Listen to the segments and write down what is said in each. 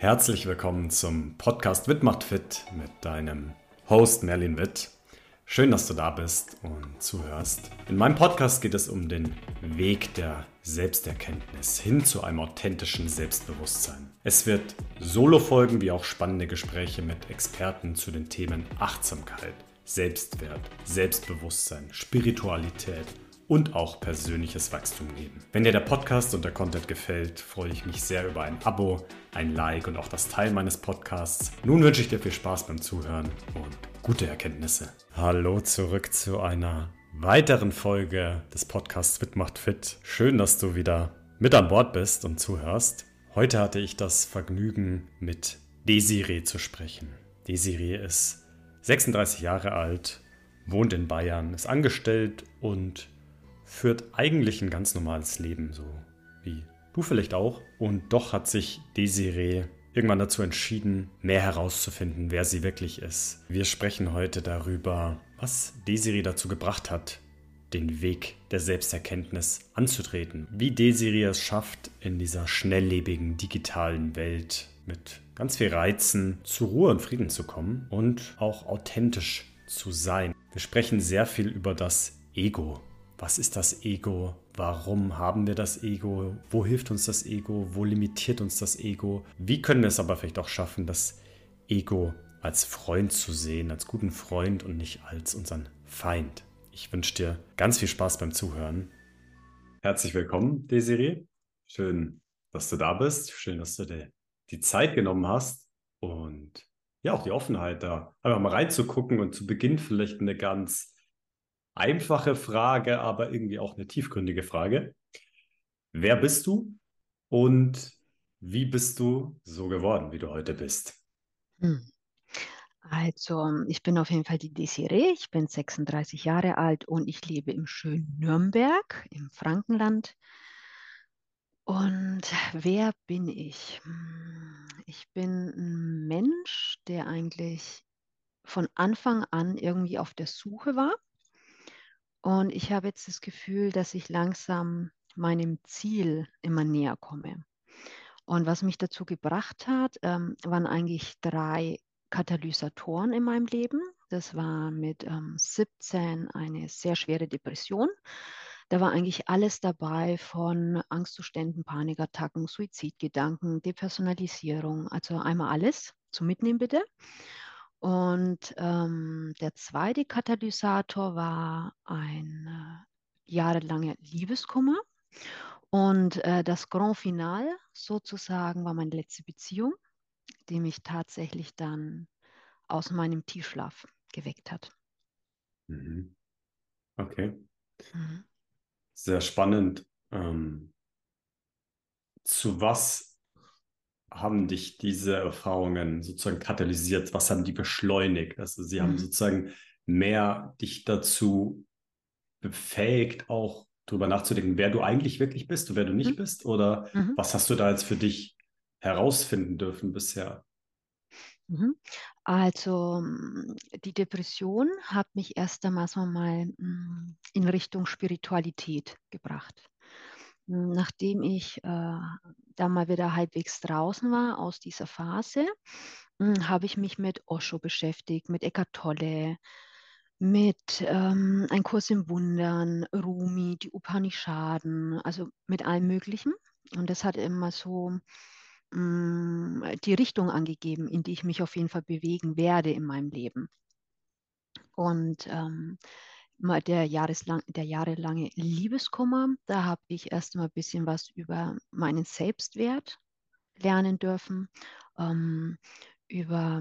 Herzlich willkommen zum Podcast Witt macht fit mit deinem Host Merlin Witt. Schön, dass du da bist und zuhörst. In meinem Podcast geht es um den Weg der Selbsterkenntnis hin zu einem authentischen Selbstbewusstsein. Es wird Solo-Folgen wie auch spannende Gespräche mit Experten zu den Themen Achtsamkeit, Selbstwert, Selbstbewusstsein, Spiritualität und auch persönliches Wachstum geben. Wenn dir der Podcast und der Content gefällt, freue ich mich sehr über ein Abo, ein Like und auch das Teil meines Podcasts. Nun wünsche ich dir viel Spaß beim Zuhören und gute Erkenntnisse. Hallo zurück zu einer weiteren Folge des Podcasts Fit macht fit. Schön, dass du wieder mit an Bord bist und zuhörst. Heute hatte ich das Vergnügen, mit Desiree zu sprechen. Desiree ist 36 Jahre alt, wohnt in Bayern, ist angestellt und führt eigentlich ein ganz normales Leben, so wie du vielleicht auch. Und doch hat sich Desiree irgendwann dazu entschieden, mehr herauszufinden, wer sie wirklich ist. Wir sprechen heute darüber, was Desiree dazu gebracht hat, den Weg der Selbsterkenntnis anzutreten. Wie Desiree es schafft, in dieser schnelllebigen digitalen Welt mit ganz viel Reizen zur Ruhe und Frieden zu kommen und auch authentisch zu sein. Wir sprechen sehr viel über das Ego, was ist das Ego? Warum haben wir das Ego? Wo hilft uns das Ego? Wo limitiert uns das Ego? Wie können wir es aber vielleicht auch schaffen, das Ego als Freund zu sehen, als guten Freund und nicht als unseren Feind? Ich wünsche dir ganz viel Spaß beim Zuhören. Herzlich willkommen, Desiree. Schön, dass du da bist. Schön, dass du dir die Zeit genommen hast und ja, auch die Offenheit da, einfach mal reinzugucken und zu Beginn vielleicht eine ganz einfache Frage, aber irgendwie auch eine tiefgründige Frage. Wer bist du und wie bist du so geworden, wie du heute bist? Hm. Also, ich bin auf jeden Fall die Desiree. Ich bin 36 Jahre alt und ich lebe im schönen Nürnberg im Frankenland. Und wer bin ich? Hm, ich bin ein Mensch, der eigentlich von Anfang an irgendwie auf der Suche war und ich habe jetzt das Gefühl, dass ich langsam meinem Ziel immer näher komme. Und was mich dazu gebracht hat, ähm, waren eigentlich drei Katalysatoren in meinem Leben. Das war mit ähm, 17 eine sehr schwere Depression. Da war eigentlich alles dabei von Angstzuständen, Panikattacken, Suizidgedanken, Depersonalisierung, also einmal alles. Zum Mitnehmen bitte. Und ähm, der zweite Katalysator war ein äh, jahrelanger Liebeskummer. Und äh, das Grand Final sozusagen war meine letzte Beziehung, die mich tatsächlich dann aus meinem Tiefschlaf geweckt hat. Mhm. Okay. Mhm. Sehr spannend. Ähm, zu was haben dich diese Erfahrungen sozusagen katalysiert? Was haben die beschleunigt? Also sie mhm. haben sozusagen mehr dich dazu befähigt, auch darüber nachzudenken, wer du eigentlich wirklich bist und wer du nicht mhm. bist? Oder mhm. was hast du da jetzt für dich herausfinden dürfen bisher? Mhm. Also die Depression hat mich erst einmal mm, in Richtung Spiritualität gebracht. Nachdem ich äh, da mal wieder halbwegs draußen war aus dieser Phase, hm, habe ich mich mit Osho beschäftigt, mit Eckart Tolle, mit ähm, Ein Kurs im Wundern, Rumi, die Upanishaden, also mit allem Möglichen. Und das hat immer so mh, hm, die Richtung angegeben, in die ich mich auf jeden Fall bewegen werde in meinem Leben. Und ähm, der, jahreslang, der jahrelange Liebeskummer. Da habe ich erst mal ein bisschen was über meinen Selbstwert lernen dürfen, ähm, über,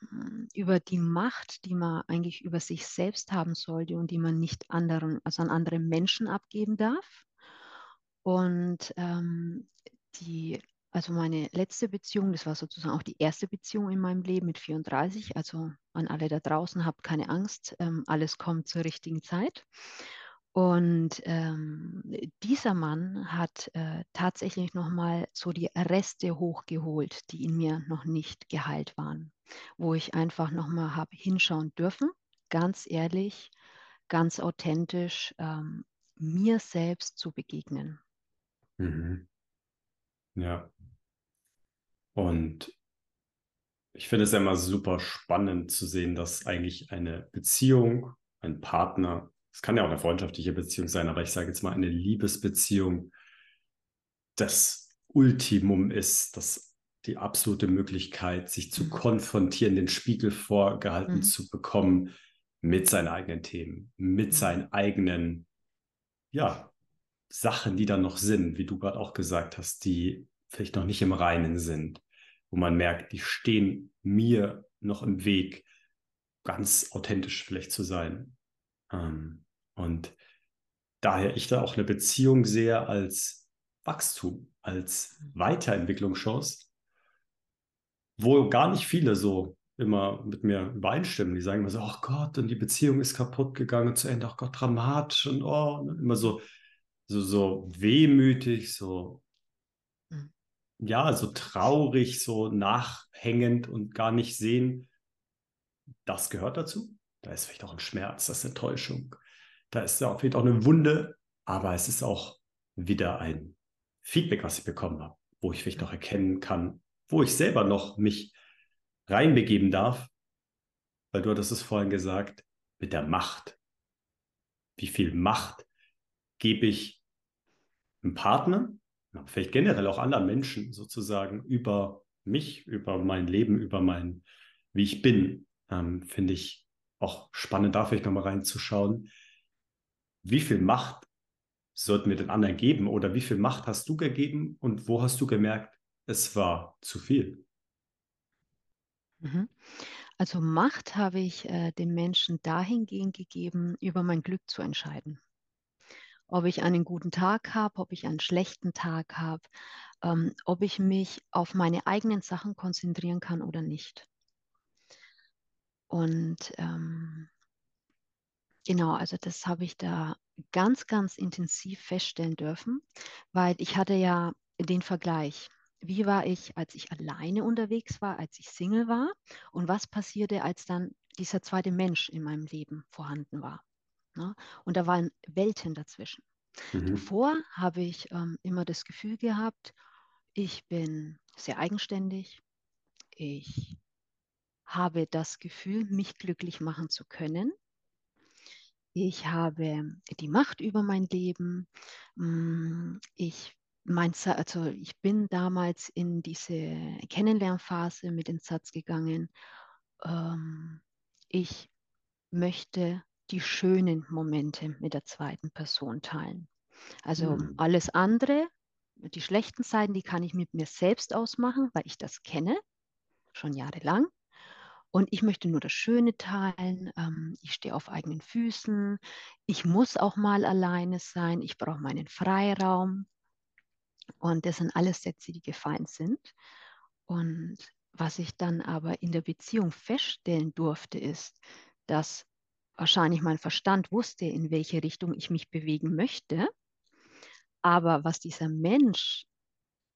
mm, über die Macht, die man eigentlich über sich selbst haben sollte und die man nicht anderen, also an andere Menschen abgeben darf. Und ähm, die also meine letzte Beziehung, das war sozusagen auch die erste Beziehung in meinem Leben mit 34. Also an alle da draußen, habt keine Angst, ähm, alles kommt zur richtigen Zeit. Und ähm, dieser Mann hat äh, tatsächlich nochmal so die Reste hochgeholt, die in mir noch nicht geheilt waren, wo ich einfach nochmal habe hinschauen dürfen, ganz ehrlich, ganz authentisch, ähm, mir selbst zu begegnen. Mhm. Ja. Und ich finde es ja immer super spannend zu sehen, dass eigentlich eine Beziehung, ein Partner, es kann ja auch eine freundschaftliche Beziehung sein, aber ich sage jetzt mal eine Liebesbeziehung, das Ultimum ist, das die absolute Möglichkeit, sich zu mhm. konfrontieren, den Spiegel vorgehalten mhm. zu bekommen mit seinen eigenen Themen, mit mhm. seinen eigenen, ja, Sachen, die da noch sind, wie du gerade auch gesagt hast, die vielleicht noch nicht im Reinen sind wo man merkt, die stehen mir noch im Weg, ganz authentisch vielleicht zu sein. Ähm, und daher ich da auch eine Beziehung sehe als Wachstum, als Weiterentwicklungschance, wo gar nicht viele so immer mit mir übereinstimmen. Die sagen immer so, oh Gott, und die Beziehung ist kaputt gegangen zu Ende, oh Gott, dramatisch und oh, und immer so, so, so wehmütig, so ja, so traurig, so nachhängend und gar nicht sehen, das gehört dazu. Da ist vielleicht auch ein Schmerz, das ist eine Täuschung. Da ist ja vielleicht auch eine Wunde, aber es ist auch wieder ein Feedback, was ich bekommen habe, wo ich vielleicht noch erkennen kann, wo ich selber noch mich reinbegeben darf, weil du hattest es vorhin gesagt, mit der Macht. Wie viel Macht gebe ich einem Partner, vielleicht generell auch anderen Menschen sozusagen über mich, über mein Leben, über mein, wie ich bin, ähm, finde ich auch spannend, da vielleicht nochmal reinzuschauen. Wie viel Macht sollten wir den anderen geben oder wie viel Macht hast du gegeben und wo hast du gemerkt, es war zu viel? Mhm. Also Macht habe ich äh, den Menschen dahingehend gegeben, über mein Glück zu entscheiden ob ich einen guten Tag habe, ob ich einen schlechten Tag habe, ähm, ob ich mich auf meine eigenen Sachen konzentrieren kann oder nicht. Und ähm, genau, also das habe ich da ganz, ganz intensiv feststellen dürfen, weil ich hatte ja den Vergleich. Wie war ich, als ich alleine unterwegs war, als ich Single war? Und was passierte, als dann dieser zweite Mensch in meinem Leben vorhanden war? Ne? Und da waren Welten dazwischen. Mhm. Davor habe ich ähm, immer das Gefühl gehabt, ich bin sehr eigenständig. Ich habe das Gefühl, mich glücklich machen zu können. Ich habe die Macht über mein Leben. Mm, ich, mein, also ich bin damals in diese Kennenlernphase mit dem Satz gegangen, ähm, ich möchte die schönen Momente mit der zweiten Person teilen. Also mhm. alles andere, die schlechten Seiten, die kann ich mit mir selbst ausmachen, weil ich das kenne, schon jahrelang. Und ich möchte nur das Schöne teilen. Ähm, ich stehe auf eigenen Füßen. Ich muss auch mal alleine sein. Ich brauche meinen Freiraum. Und das sind alles Sätze, die gefallen sind. Und was ich dann aber in der Beziehung feststellen durfte, ist, dass wahrscheinlich mein Verstand wusste, in welche Richtung ich mich bewegen möchte. Aber was dieser Mensch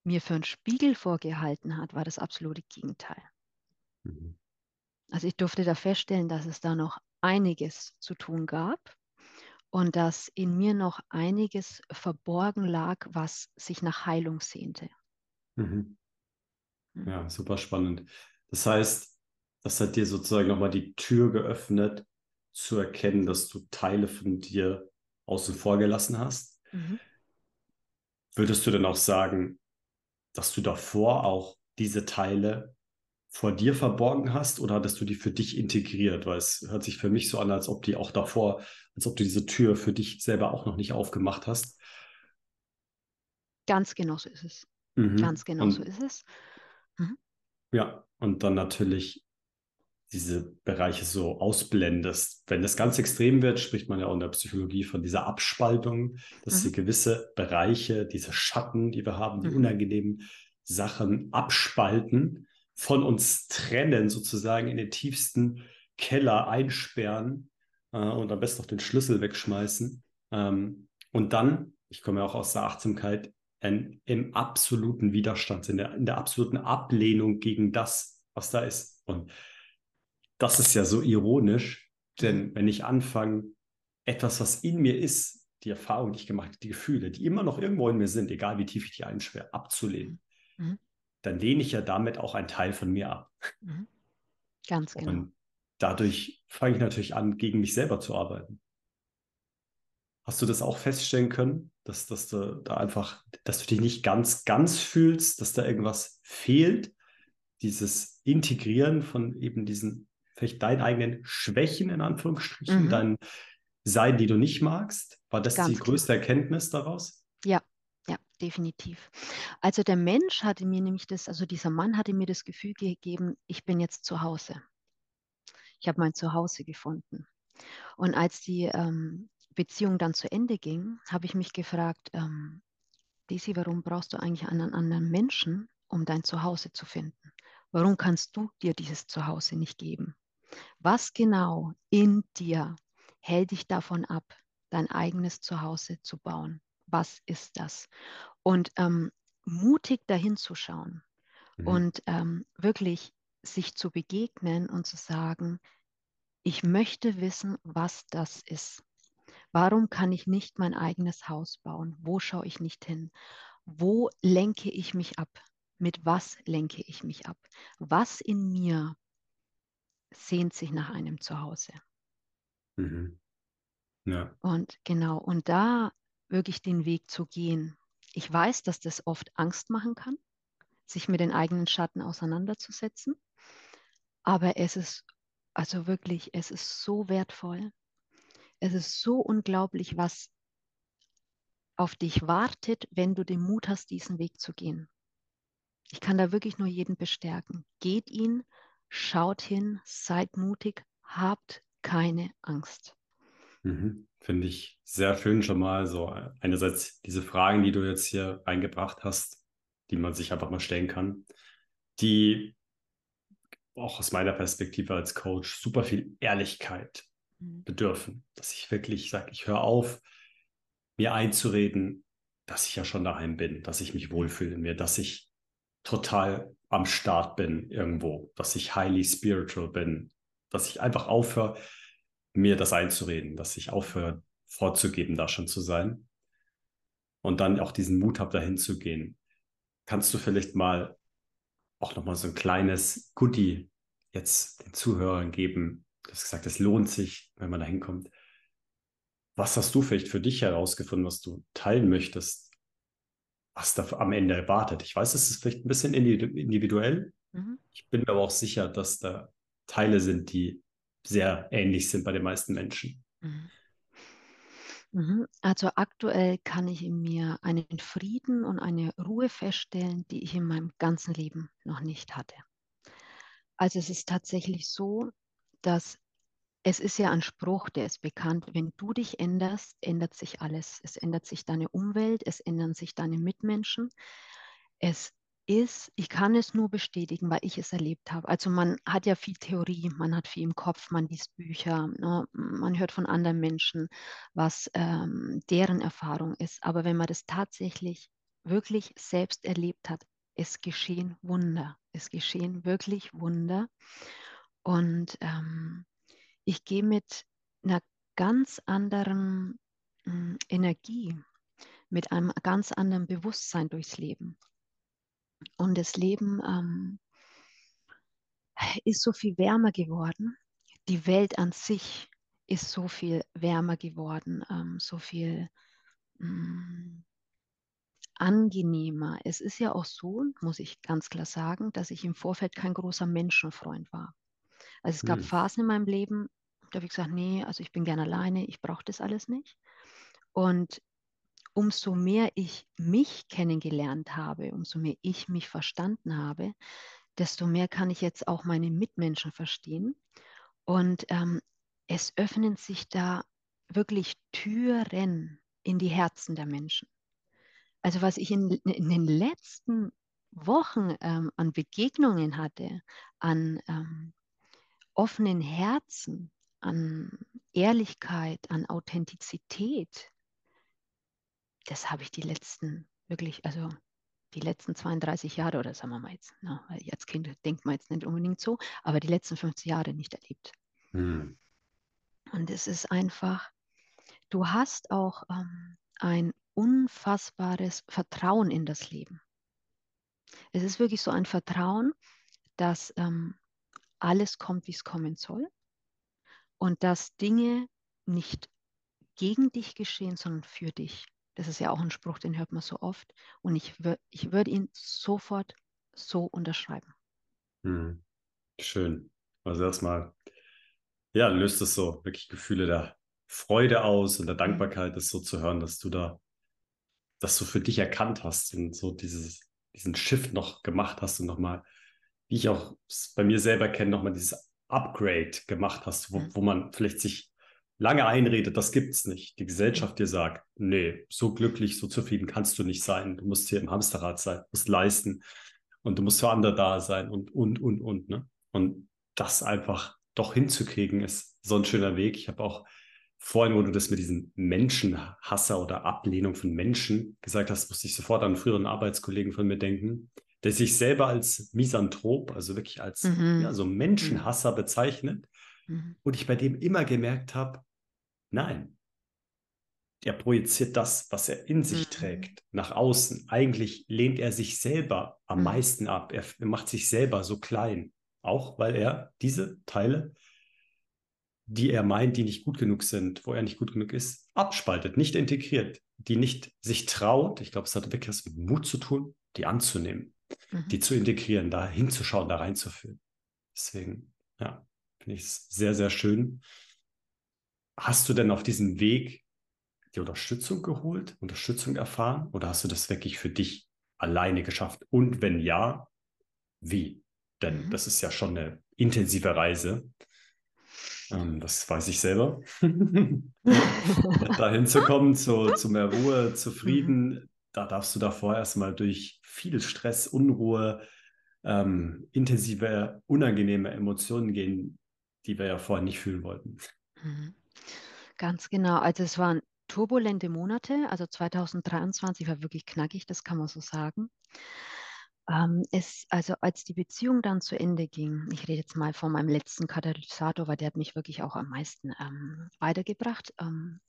mir für einen Spiegel vorgehalten hat, war das absolute Gegenteil. Mhm. Also ich durfte da feststellen, dass es da noch einiges zu tun gab und dass in mir noch einiges verborgen lag, was sich nach Heilung sehnte. Mhm. mhm. Ja, super spannend. Das heißt, das hat dir sozusagen nochmal die Tür geöffnet, zu erkennen, dass du Teile von dir außen vor gelassen hast. Mhm. Würdest du denn auch sagen, dass du davor auch diese Teile vor dir verborgen hast oder hattest du die für dich integriert? Weil es hört sich für mich so an, als ob die auch davor, als ob du diese Tür für dich selber auch noch nicht aufgemacht hast. Ganz genau so ist es. Mhm. Ganz genau und, so ist es. Mhm. Ja, und dann natürlich diese Bereiche so ausblendest. Wenn das ganz extrem wird, spricht man ja auch in der Psychologie von dieser Abspaltung, dass mhm. gewisse Bereiche, diese Schatten, die wir haben, die mhm. unangenehmen Sachen abspalten, von uns trennen, sozusagen in den tiefsten Keller einsperren äh, und am besten auch den Schlüssel wegschmeißen. Ähm, und dann, ich komme ja auch aus der Achtsamkeit, in, im absoluten Widerstand, in der, in der absoluten Ablehnung gegen das, was da ist. Und das ist ja so ironisch, denn wenn ich anfange, etwas, was in mir ist, die Erfahrung, die ich gemacht habe, die Gefühle, die immer noch irgendwo in mir sind, egal wie tief ich die einsperre, abzulehnen, mhm. dann lehne ich ja damit auch einen Teil von mir ab. Mhm. Ganz genau. Und dadurch fange ich natürlich an, gegen mich selber zu arbeiten. Hast du das auch feststellen können, dass, dass du da einfach, dass du dich nicht ganz, ganz fühlst, dass da irgendwas fehlt? Dieses Integrieren von eben diesen, vielleicht deinen eigenen Schwächen in Anführungsstrichen, mhm. dein Sein, die du nicht magst? War das ganz die größte klar. Erkenntnis daraus? Ja, ja, definitiv. Also der Mensch hatte mir nämlich das, also dieser Mann hatte mir das Gefühl gegeben, ich bin jetzt zu Hause. Ich habe mein Zuhause gefunden. Und als die ähm, Beziehung dann zu Ende ging, habe ich mich gefragt, ähm, Daisy, warum brauchst du eigentlich einen anderen Menschen, um dein Zuhause zu finden? Warum kannst du dir dieses Zuhause nicht geben? Was genau in dir hält dich davon ab, dein eigenes Zuhause zu bauen? Was ist das? Und ähm, mutig dahin zu schauen mhm. und ähm, wirklich sich zu begegnen und zu sagen, ich möchte wissen, was das ist. Warum kann ich nicht mein eigenes Haus bauen? Wo schaue ich nicht hin? Wo lenke ich mich ab? Mit was lenke ich mich ab? Was in mir sehnt sich nach einem Zuhause? Mhm. Ja. Und genau, und da wirklich den Weg zu gehen. Ich weiß, dass das oft Angst machen kann, sich mit den eigenen Schatten auseinanderzusetzen. Aber es ist also wirklich, es ist so wertvoll. Es ist so unglaublich, was auf dich wartet, wenn du den Mut hast, diesen Weg zu gehen. Ich kann da wirklich nur jeden bestärken. Geht ihn, schaut hin, seid mutig, habt keine Angst. Mhm. Finde ich sehr schön schon mal so. Einerseits diese Fragen, die du jetzt hier reingebracht hast, die man sich einfach mal stellen kann, die auch aus meiner Perspektive als Coach super viel Ehrlichkeit mhm. bedürfen. Dass ich wirklich sage, ich höre auf, mir einzureden, dass ich ja schon daheim bin, dass ich mich wohlfühle in mir, dass ich total am Start bin irgendwo, dass ich highly spiritual bin, dass ich einfach aufhöre, mir das einzureden, dass ich aufhöre, vorzugeben, da schon zu sein. Und dann auch diesen Mut habe, dahin zu gehen. Kannst du vielleicht mal auch nochmal so ein kleines Goodie jetzt den Zuhörern geben? Du hast gesagt, es lohnt sich, wenn man da hinkommt. Was hast du vielleicht für dich herausgefunden, was du teilen möchtest, was da am Ende erwartet? Ich weiß, es ist vielleicht ein bisschen individuell. Mhm. Ich bin mir aber auch sicher, dass da Teile sind, die sehr ähnlich sind bei den meisten Menschen. Mhm. mhm. Also aktuell kann ich in mir einen Frieden und eine Ruhe feststellen, die ich in meinem ganzen Leben noch nicht hatte. Also es ist tatsächlich so, dass es ist ja ein Spruch, der ist bekannt, wenn du dich änderst, ändert sich alles. Es ändert sich deine Umwelt, es ändern sich deine Mitmenschen. Es ist, ich kann es nur bestätigen, weil ich es erlebt habe. Also man hat ja viel Theorie, man hat viel im Kopf, man liest Bücher, ne? man hört von anderen Menschen, was ähm, deren Erfahrung ist. Aber wenn man das tatsächlich wirklich selbst erlebt hat, es geschehen Wunder. Es geschehen wirklich Wunder. Und ähm, ich gehe mit einer ganz anderen äh, Energie, mit einem ganz anderen Bewusstsein durchs Leben. Und das Leben ähm, ist so viel wärmer geworden. Die Welt an sich ist so viel wärmer geworden, ähm, so viel ähm, angenehmer. Es ist ja auch so, muss ich ganz klar sagen, dass ich im Vorfeld kein großer Menschenfreund war. Also es gab hm. Phasen in meinem Leben, da habe ich gesagt, nee, also ich bin gerne alleine, ich brauche das alles nicht. Und umso mehr ich mich kennengelernt habe, umso mehr ich mich verstanden habe, desto mehr kann ich jetzt auch meine Mitmenschen verstehen. Und ähm, es öffnen sich da wirklich Türen in die Herzen der Menschen. Also was ich in, in den letzten Wochen ähm, an Begegnungen hatte, an ähm, offenen Herzen, an Ehrlichkeit, an Authentizität, das habe ich die letzten, wirklich, also die letzten 32 Jahre oder sagen wir mal jetzt, na, weil als Kind denkt man jetzt nicht unbedingt so, aber die letzten 50 Jahre nicht erlebt. Hm. Und es ist einfach, du hast auch ähm, ein unfassbares Vertrauen in das Leben. Es ist wirklich so ein Vertrauen, dass ähm, alles kommt, wie es kommen soll und dass Dinge nicht gegen dich geschehen, sondern für dich. Das ist ja auch ein Spruch, den hört man so oft. Und ich, ich würde ihn sofort so unterschreiben. Hm. Schön. Also erstmal, ja, löst es so wirklich Gefühle der Freude aus und der mhm. Dankbarkeit, das so zu hören, dass du da, dass du für dich erkannt hast und so dieses, diesen Shift noch gemacht hast und nochmal, wie ich auch bei mir selber kenne, nochmal dieses Upgrade gemacht hast, wo, mhm. wo man vielleicht sich lange einredet, das gibt's nicht. Die Gesellschaft dir sagt, nee, so glücklich, so zufrieden kannst du nicht sein. Du musst hier im Hamsterrad sein, musst leisten und du musst für andere da sein und, und, und, und. Ne? Und das einfach doch hinzukriegen, ist so ein schöner Weg. Ich habe auch vorhin, wo du das mit diesem Menschenhasser oder Ablehnung von Menschen gesagt hast, musste ich sofort an einen früheren Arbeitskollegen von mir denken, der sich selber als Misanthrop, also wirklich als mhm. ja, so Menschenhasser bezeichnet. Mhm. Und ich bei dem immer gemerkt habe, nein, er projiziert das, was er in sich mhm. trägt, nach außen. Eigentlich lehnt er sich selber am mhm. meisten ab. Er macht sich selber so klein. Auch weil er diese Teile, die er meint, die nicht gut genug sind, wo er nicht gut genug ist, abspaltet, nicht integriert, die nicht sich traut. Ich glaube, es hat wirklich was mit Mut zu tun, die anzunehmen, mhm. die zu integrieren, da hinzuschauen, da reinzuführen. Deswegen, ja, finde ich es sehr, sehr schön. Hast du denn auf diesem Weg die Unterstützung geholt, Unterstützung erfahren oder hast du das wirklich für dich alleine geschafft? Und wenn ja, wie? Denn mhm. das ist ja schon eine intensive Reise. Ähm, das weiß ich selber. da hinzukommen zu, zu mehr Ruhe, zufrieden, mhm. Da darfst du davor erstmal durch viel Stress, Unruhe, ähm, intensive, unangenehme Emotionen gehen, die wir ja vorher nicht fühlen wollten. Mhm. Ganz genau. Also es waren turbulente Monate. Also 2023 war wirklich knackig, das kann man so sagen. Ähm, es, also als die Beziehung dann zu Ende ging, ich rede jetzt mal von meinem letzten Katalysator, weil der hat mich wirklich auch am meisten ähm, weitergebracht, ähm,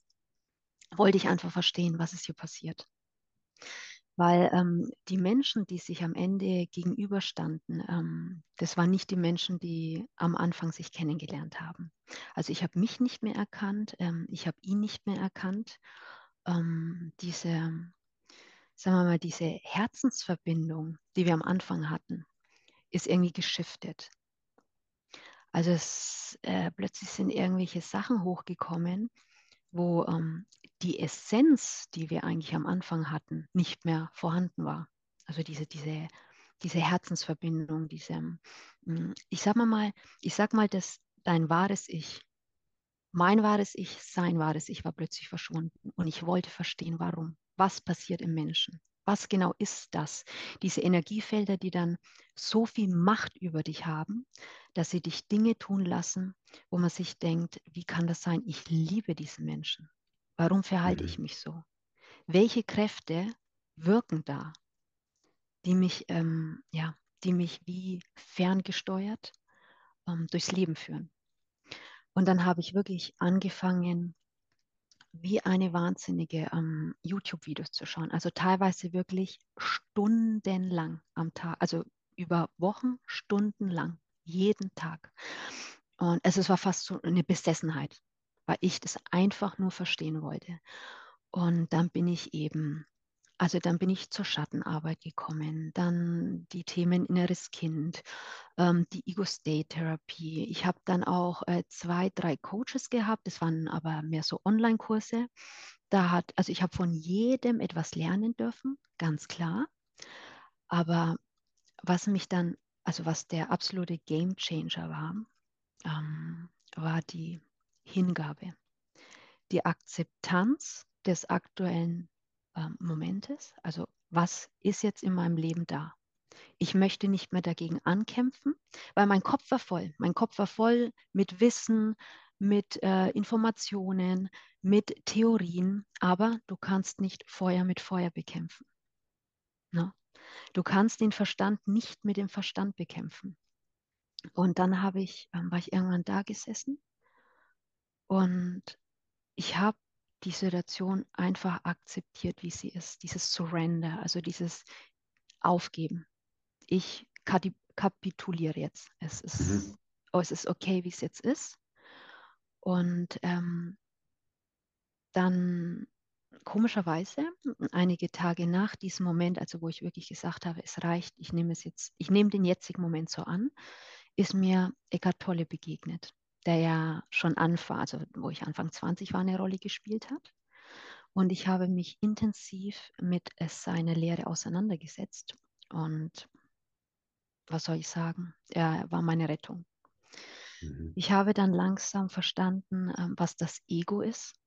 wollte ich einfach verstehen, was ist hier passiert. Weil ähm, die Menschen, die sich am Ende gegenüberstanden, ähm, das waren nicht die Menschen, die am Anfang sich kennengelernt haben. Also ich habe mich nicht mehr erkannt, ähm, ich habe ihn nicht mehr erkannt. diese sagen wir mal, diese Herzensverbindung, die wir am Anfang hatten, ist irgendwie geschiftet. Also es, äh, plötzlich sind irgendwelche Sachen hochgekommen, wo ähm, die Essenz, die wir eigentlich am Anfang hatten, nicht mehr vorhanden war. Also diese, diese, diese Herzensverbindung, diese, hm, ich sag mal, ich sag mal, dass dein wahres Ich, mein wahres Ich, sein wahres Ich war plötzlich verschwunden und ich wollte verstehen, warum was passiert im Menschen. Was genau ist das? Diese Energiefelder, die dann so viel Macht über dich haben, dass sie dich Dinge tun lassen, wo man sich denkt, wie kann das sein? Ich liebe diesen Menschen. Warum verhalte mhm. ich mich so? Welche Kräfte wirken da, die mich, ähm, ja, die mich wie ferngesteuert ähm, durchs Leben führen? Und dann habe ich wirklich angefangen, wie eine Wahnsinnige ähm, YouTube-Videos zu schauen. Also teilweise wirklich stundenlang am Tag, also über Wochen, stundenlang, jeden Tag. Und es war fast so eine Besessenheit, weil ich das einfach nur verstehen wollte. Und dann bin ich eben also dann bin ich zur Schattenarbeit gekommen, dann die Themen inneres Kind, ähm, die Ego-State-Therapie. Ich habe dann auch äh, zwei, drei Coaches gehabt, das waren aber mehr so Online-Kurse. Da hat, also ich habe von jedem etwas lernen dürfen, ganz klar. Aber was mich dann, also was der absolute Game Changer war, ähm, war die Hingabe, die Akzeptanz des aktuellen ähm, Momentes. Also was ist jetzt in meinem Leben da? Ich möchte nicht mehr dagegen ankämpfen, weil mein Kopf war voll. Mein Kopf war voll mit Wissen, mit äh, Informationen, mit Theorien, aber du kannst nicht Feuer mit Feuer bekämpfen. Ne? Du kannst den Verstand nicht mit dem Verstand bekämpfen. Und dann habe ich, ähm, war ich irgendwann da gesessen und ich habe die Situation einfach akzeptiert, wie sie ist, dieses Surrender, also dieses Aufgeben. ich kapituliere jetzt. Es ist, mhm. oh, es ist okay, wie es jetzt ist. Und ähm, dann komischerweise, einige Tage nach diesem Moment, also wo ich wirklich gesagt habe, es reicht, ich nehme es jetzt, ich nehme den jetzigen Moment so an, ist mir Eckhart Tolle begegnet, der ja schon Anfang, also wo ich Anfang 20 war, eine Rolle gespielt hat. Und ich habe mich intensiv mit seiner Lehre auseinandergesetzt. Und was soll ich sagen? Er war meine Rettung. Mhm. Ich habe dann langsam verstanden, ähm, was das Ego ist,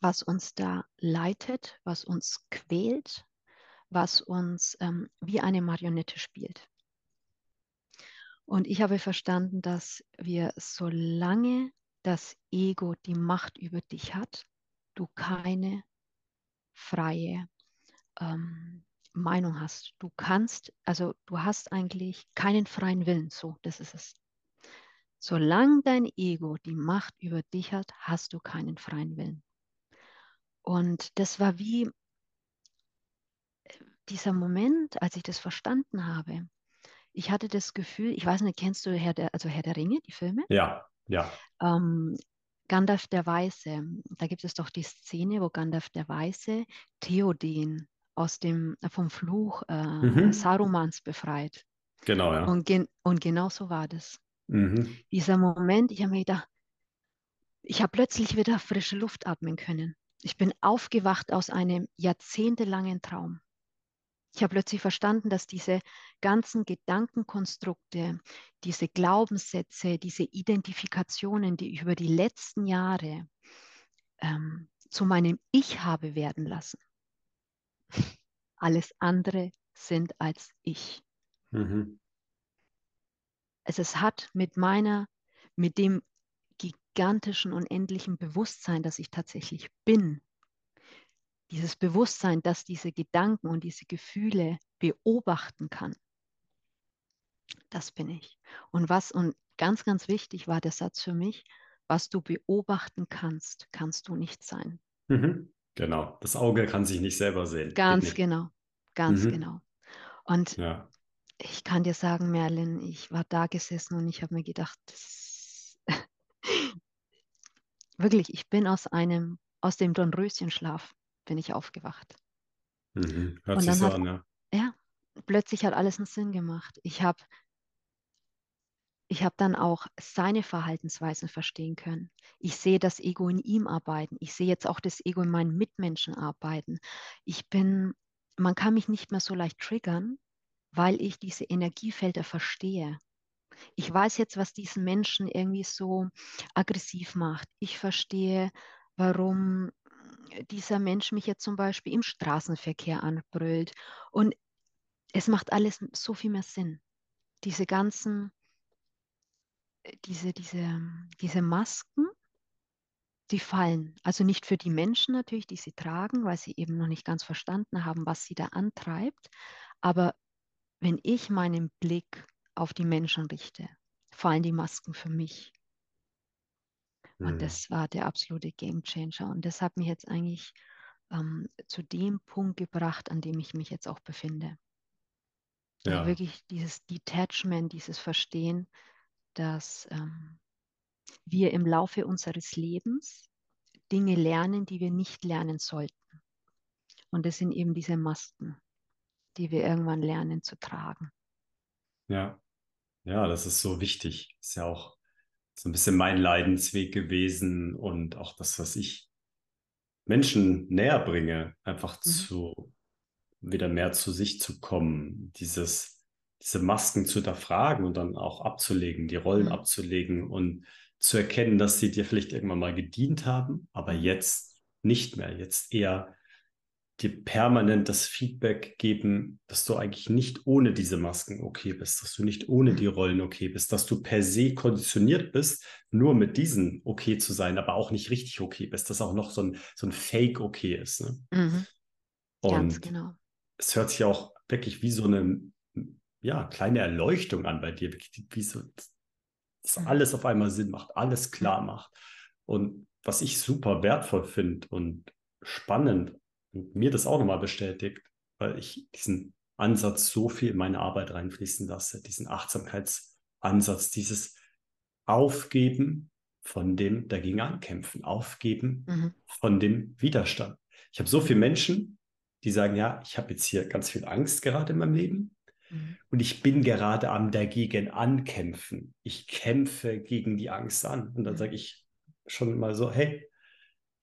was uns da leitet, was uns quält, was uns ähm, wie eine Marionette spielt. Und ich habe verstanden, dass wir, solange das Ego die Macht über dich hat, du keine freie ähm, Meinung hast. Du kannst, also du hast eigentlich keinen freien Willen. So, das ist es. Solange dein Ego die Macht über dich hat, hast du keinen freien Willen. Und das war wie äh, dieser Moment, als ich das verstanden habe. Ich hatte das Gefühl, ich weiß nicht, kennst du Herr der, also Herr der Ringe, die Filme? Ja, ja. Ähm, Gandalf der Weiße, da gibt es doch die Szene, wo Gandalf der Weiße Theoden aus dem, vom Fluch äh, mhm. Sarumans befreit. Genau, ja. Und, gen und genau so war das. Mhm. Dieser Moment, ich habe mir gedacht, ich habe plötzlich wieder frische Luft atmen können. Ich bin aufgewacht aus einem jahrzehntelangen Traum. Ich habe plötzlich verstanden, dass diese ganzen Gedankenkonstrukte, diese Glaubenssätze, diese Identifikationen, die ich über die letzten Jahre ähm, zu meinem Ich habe werden lassen, alles andere sind als ich. Mhm. Es, es hat mit meiner, mit dem gigantischen, unendlichen Bewusstsein, das ich tatsächlich bin, dieses Bewusstsein, dass diese Gedanken und diese Gefühle beobachten kann. Das bin ich. Und was, und ganz, ganz wichtig war der Satz für mich, was du beobachten kannst, kannst du nicht sein. Mhm. Genau, das Auge kann sich nicht selber sehen. Ganz genau, ganz mhm. genau. Und ja. ich kann dir sagen, Merlin, ich war da gesessen und ich habe mir gedacht, wirklich, ich bin aus einem, aus dem Dornröschenschlaf bin ich aufgewacht. Mhm. Hört und sich so hat, an, ja. Ja, plötzlich hat alles einen Sinn gemacht. Ich habe ich habe dann auch seine Verhaltensweisen verstehen können. Ich sehe das Ego in ihm arbeiten. Ich sehe jetzt auch das Ego in meinen Mitmenschen arbeiten. Ich bin, man kann mich nicht mehr so leicht triggern, weil ich diese Energiefelder verstehe. Ich weiß jetzt, was diesen Menschen irgendwie so aggressiv macht. Ich verstehe, warum dieser Mensch mich jetzt zum Beispiel im Straßenverkehr anbrüllt. Und es macht alles so viel mehr Sinn. Diese ganzen diese, diese, diese Masken, die fallen. Also nicht für die Menschen natürlich, die sie tragen, weil sie eben noch nicht ganz verstanden haben, was sie da antreibt. Aber wenn ich meinen Blick auf die Menschen richte, fallen die Masken für mich. Und mhm. das war der absolute Game Changer. Und das hat mich jetzt eigentlich ähm, zu dem Punkt gebracht, an dem ich mich jetzt auch befinde. Ja. Also wirklich dieses Detachment, dieses Verstehen, dass ähm, wir im Laufe unseres Lebens Dinge lernen, die wir nicht lernen sollten. Und das sind eben diese Masken, die wir irgendwann lernen zu tragen. Ja, ja, das ist so wichtig. Ist ja auch so ein bisschen mein Leidensweg gewesen und auch das, was ich Menschen näher bringe, einfach mhm. zu wieder mehr zu sich zu kommen, dieses diese Masken zu hinterfragen und dann auch abzulegen, die Rollen mhm. abzulegen und zu erkennen, dass sie dir vielleicht irgendwann mal gedient haben, aber mhm. jetzt nicht mehr, jetzt eher dir permanent das Feedback geben, dass du eigentlich nicht ohne diese Masken okay bist, dass du nicht ohne die mhm. Rollen okay bist, dass du per se konditioniert bist, nur mit diesen okay zu sein, aber auch nicht richtig okay bist, dass auch noch so ein, so ein Fake okay ist. Ne? Mhm. Und genau. es hört sich auch wirklich wie so eine ja, kleine Erleuchtung an bei dir, wie so, dass mhm. alles auf einmal Sinn macht, alles klar macht. Und was ich super wertvoll finde und spannend mir das auch nochmal bestätigt, weil ich diesen Ansatz so viel in meine Arbeit reinfließen lasse, diesen Achtsamkeitsansatz, dieses Aufgeben von dem dagegen ankämpfen, Aufgeben mhm. von dem Widerstand. Ich habe so viele Menschen, die sagen, ja, ich habe jetzt hier ganz viel Angst gerade in meinem Leben mhm. und ich bin gerade am dagegen ankämpfen. Ich kämpfe gegen die Angst an. Und dann mhm. sage ich schon mal so, hey,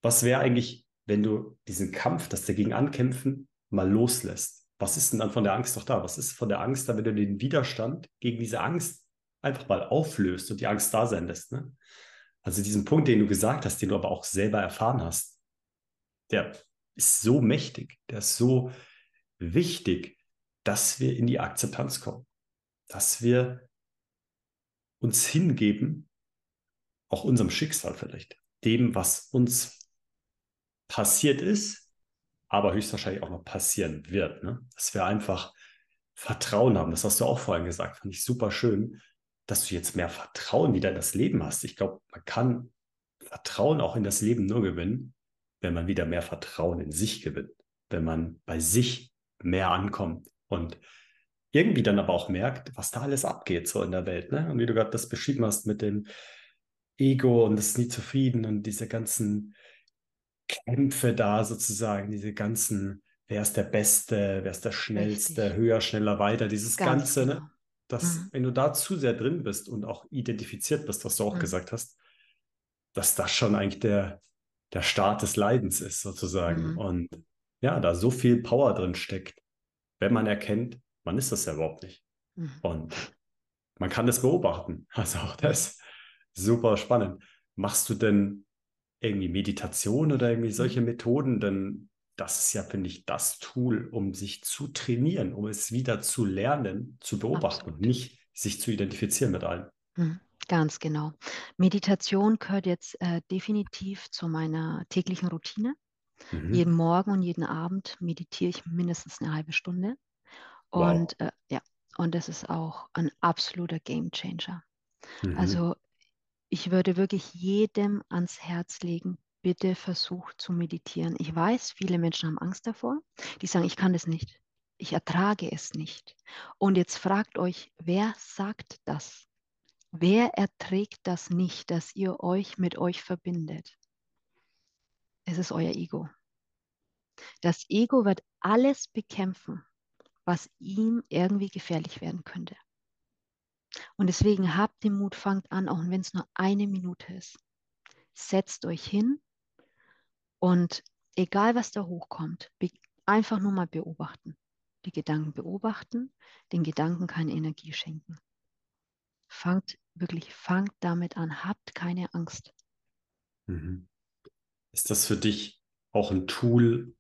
was wäre eigentlich, wenn du diesen Kampf, das dagegen ankämpfen, mal loslässt? Was ist denn dann von der Angst doch da? Was ist von der Angst da, wenn du den Widerstand gegen diese Angst einfach mal auflöst und die Angst da sein lässt? Ne? Also diesen Punkt, den du gesagt hast, den du aber auch selber erfahren hast, der ist so mächtig, der ist so wichtig, dass wir in die Akzeptanz kommen, dass wir uns hingeben, auch unserem Schicksal vielleicht, dem, was uns passiert ist, aber höchstwahrscheinlich auch noch passieren wird. Ne? Dass wir einfach Vertrauen haben. Das hast du auch vorhin gesagt, fand ich super schön, dass du jetzt mehr Vertrauen wieder in das Leben hast. Ich glaube, man kann Vertrauen auch in das Leben nur gewinnen, wenn man wieder mehr Vertrauen in sich gewinnt, wenn man bei sich mehr ankommt und irgendwie dann aber auch merkt, was da alles abgeht so in der Welt. Ne? Und wie du gerade das beschrieben hast mit dem Ego und das nie zufrieden und diese ganzen Kämpfe da sozusagen, diese ganzen, wer ist der Beste, wer ist der Schnellste, Richtig. höher, schneller, weiter, dieses Ganz Ganze, ne? genau. ne? dass mhm. wenn du da zu sehr drin bist und auch identifiziert bist, was du auch mhm. gesagt hast, dass das schon eigentlich der, der Start des Leidens ist, sozusagen. Mhm. Und ja, da so viel Power drin steckt, wenn man erkennt, man ist das ja überhaupt nicht. Mhm. Und man kann das beobachten. Also auch das super spannend. Machst du denn irgendwie Meditation oder irgendwie solche mhm. Methoden? Denn das ist ja, finde ich, das Tool, um sich zu trainieren, um es wieder zu lernen, zu beobachten Absolut. und nicht sich zu identifizieren mit allem. Mhm. Ganz genau. Meditation gehört jetzt äh, definitiv zu meiner täglichen Routine. Mhm. Jeden Morgen und jeden Abend meditiere ich mindestens eine halbe Stunde. Und wow. äh, ja, und das ist auch ein absoluter Game Changer. Mhm. Also ich würde wirklich jedem ans Herz legen, bitte versucht zu meditieren. Ich weiß, viele Menschen haben Angst davor. Die sagen, ich kann das nicht. Ich ertrage es nicht. Und jetzt fragt euch, wer sagt das? Wer erträgt das nicht, dass ihr euch mit euch verbindet? Es ist euer Ego. Das Ego wird alles bekämpfen, was ihm irgendwie gefährlich werden könnte. Und deswegen habt den Mut, fangt an, auch wenn es nur eine Minute ist. Setzt euch hin und egal was da hochkommt, einfach nur mal beobachten. Die Gedanken beobachten, den Gedanken keine Energie schenken. Fangt wirklich, fangt damit an, habt keine Angst. Mhm. Ist das für dich auch ein Tool?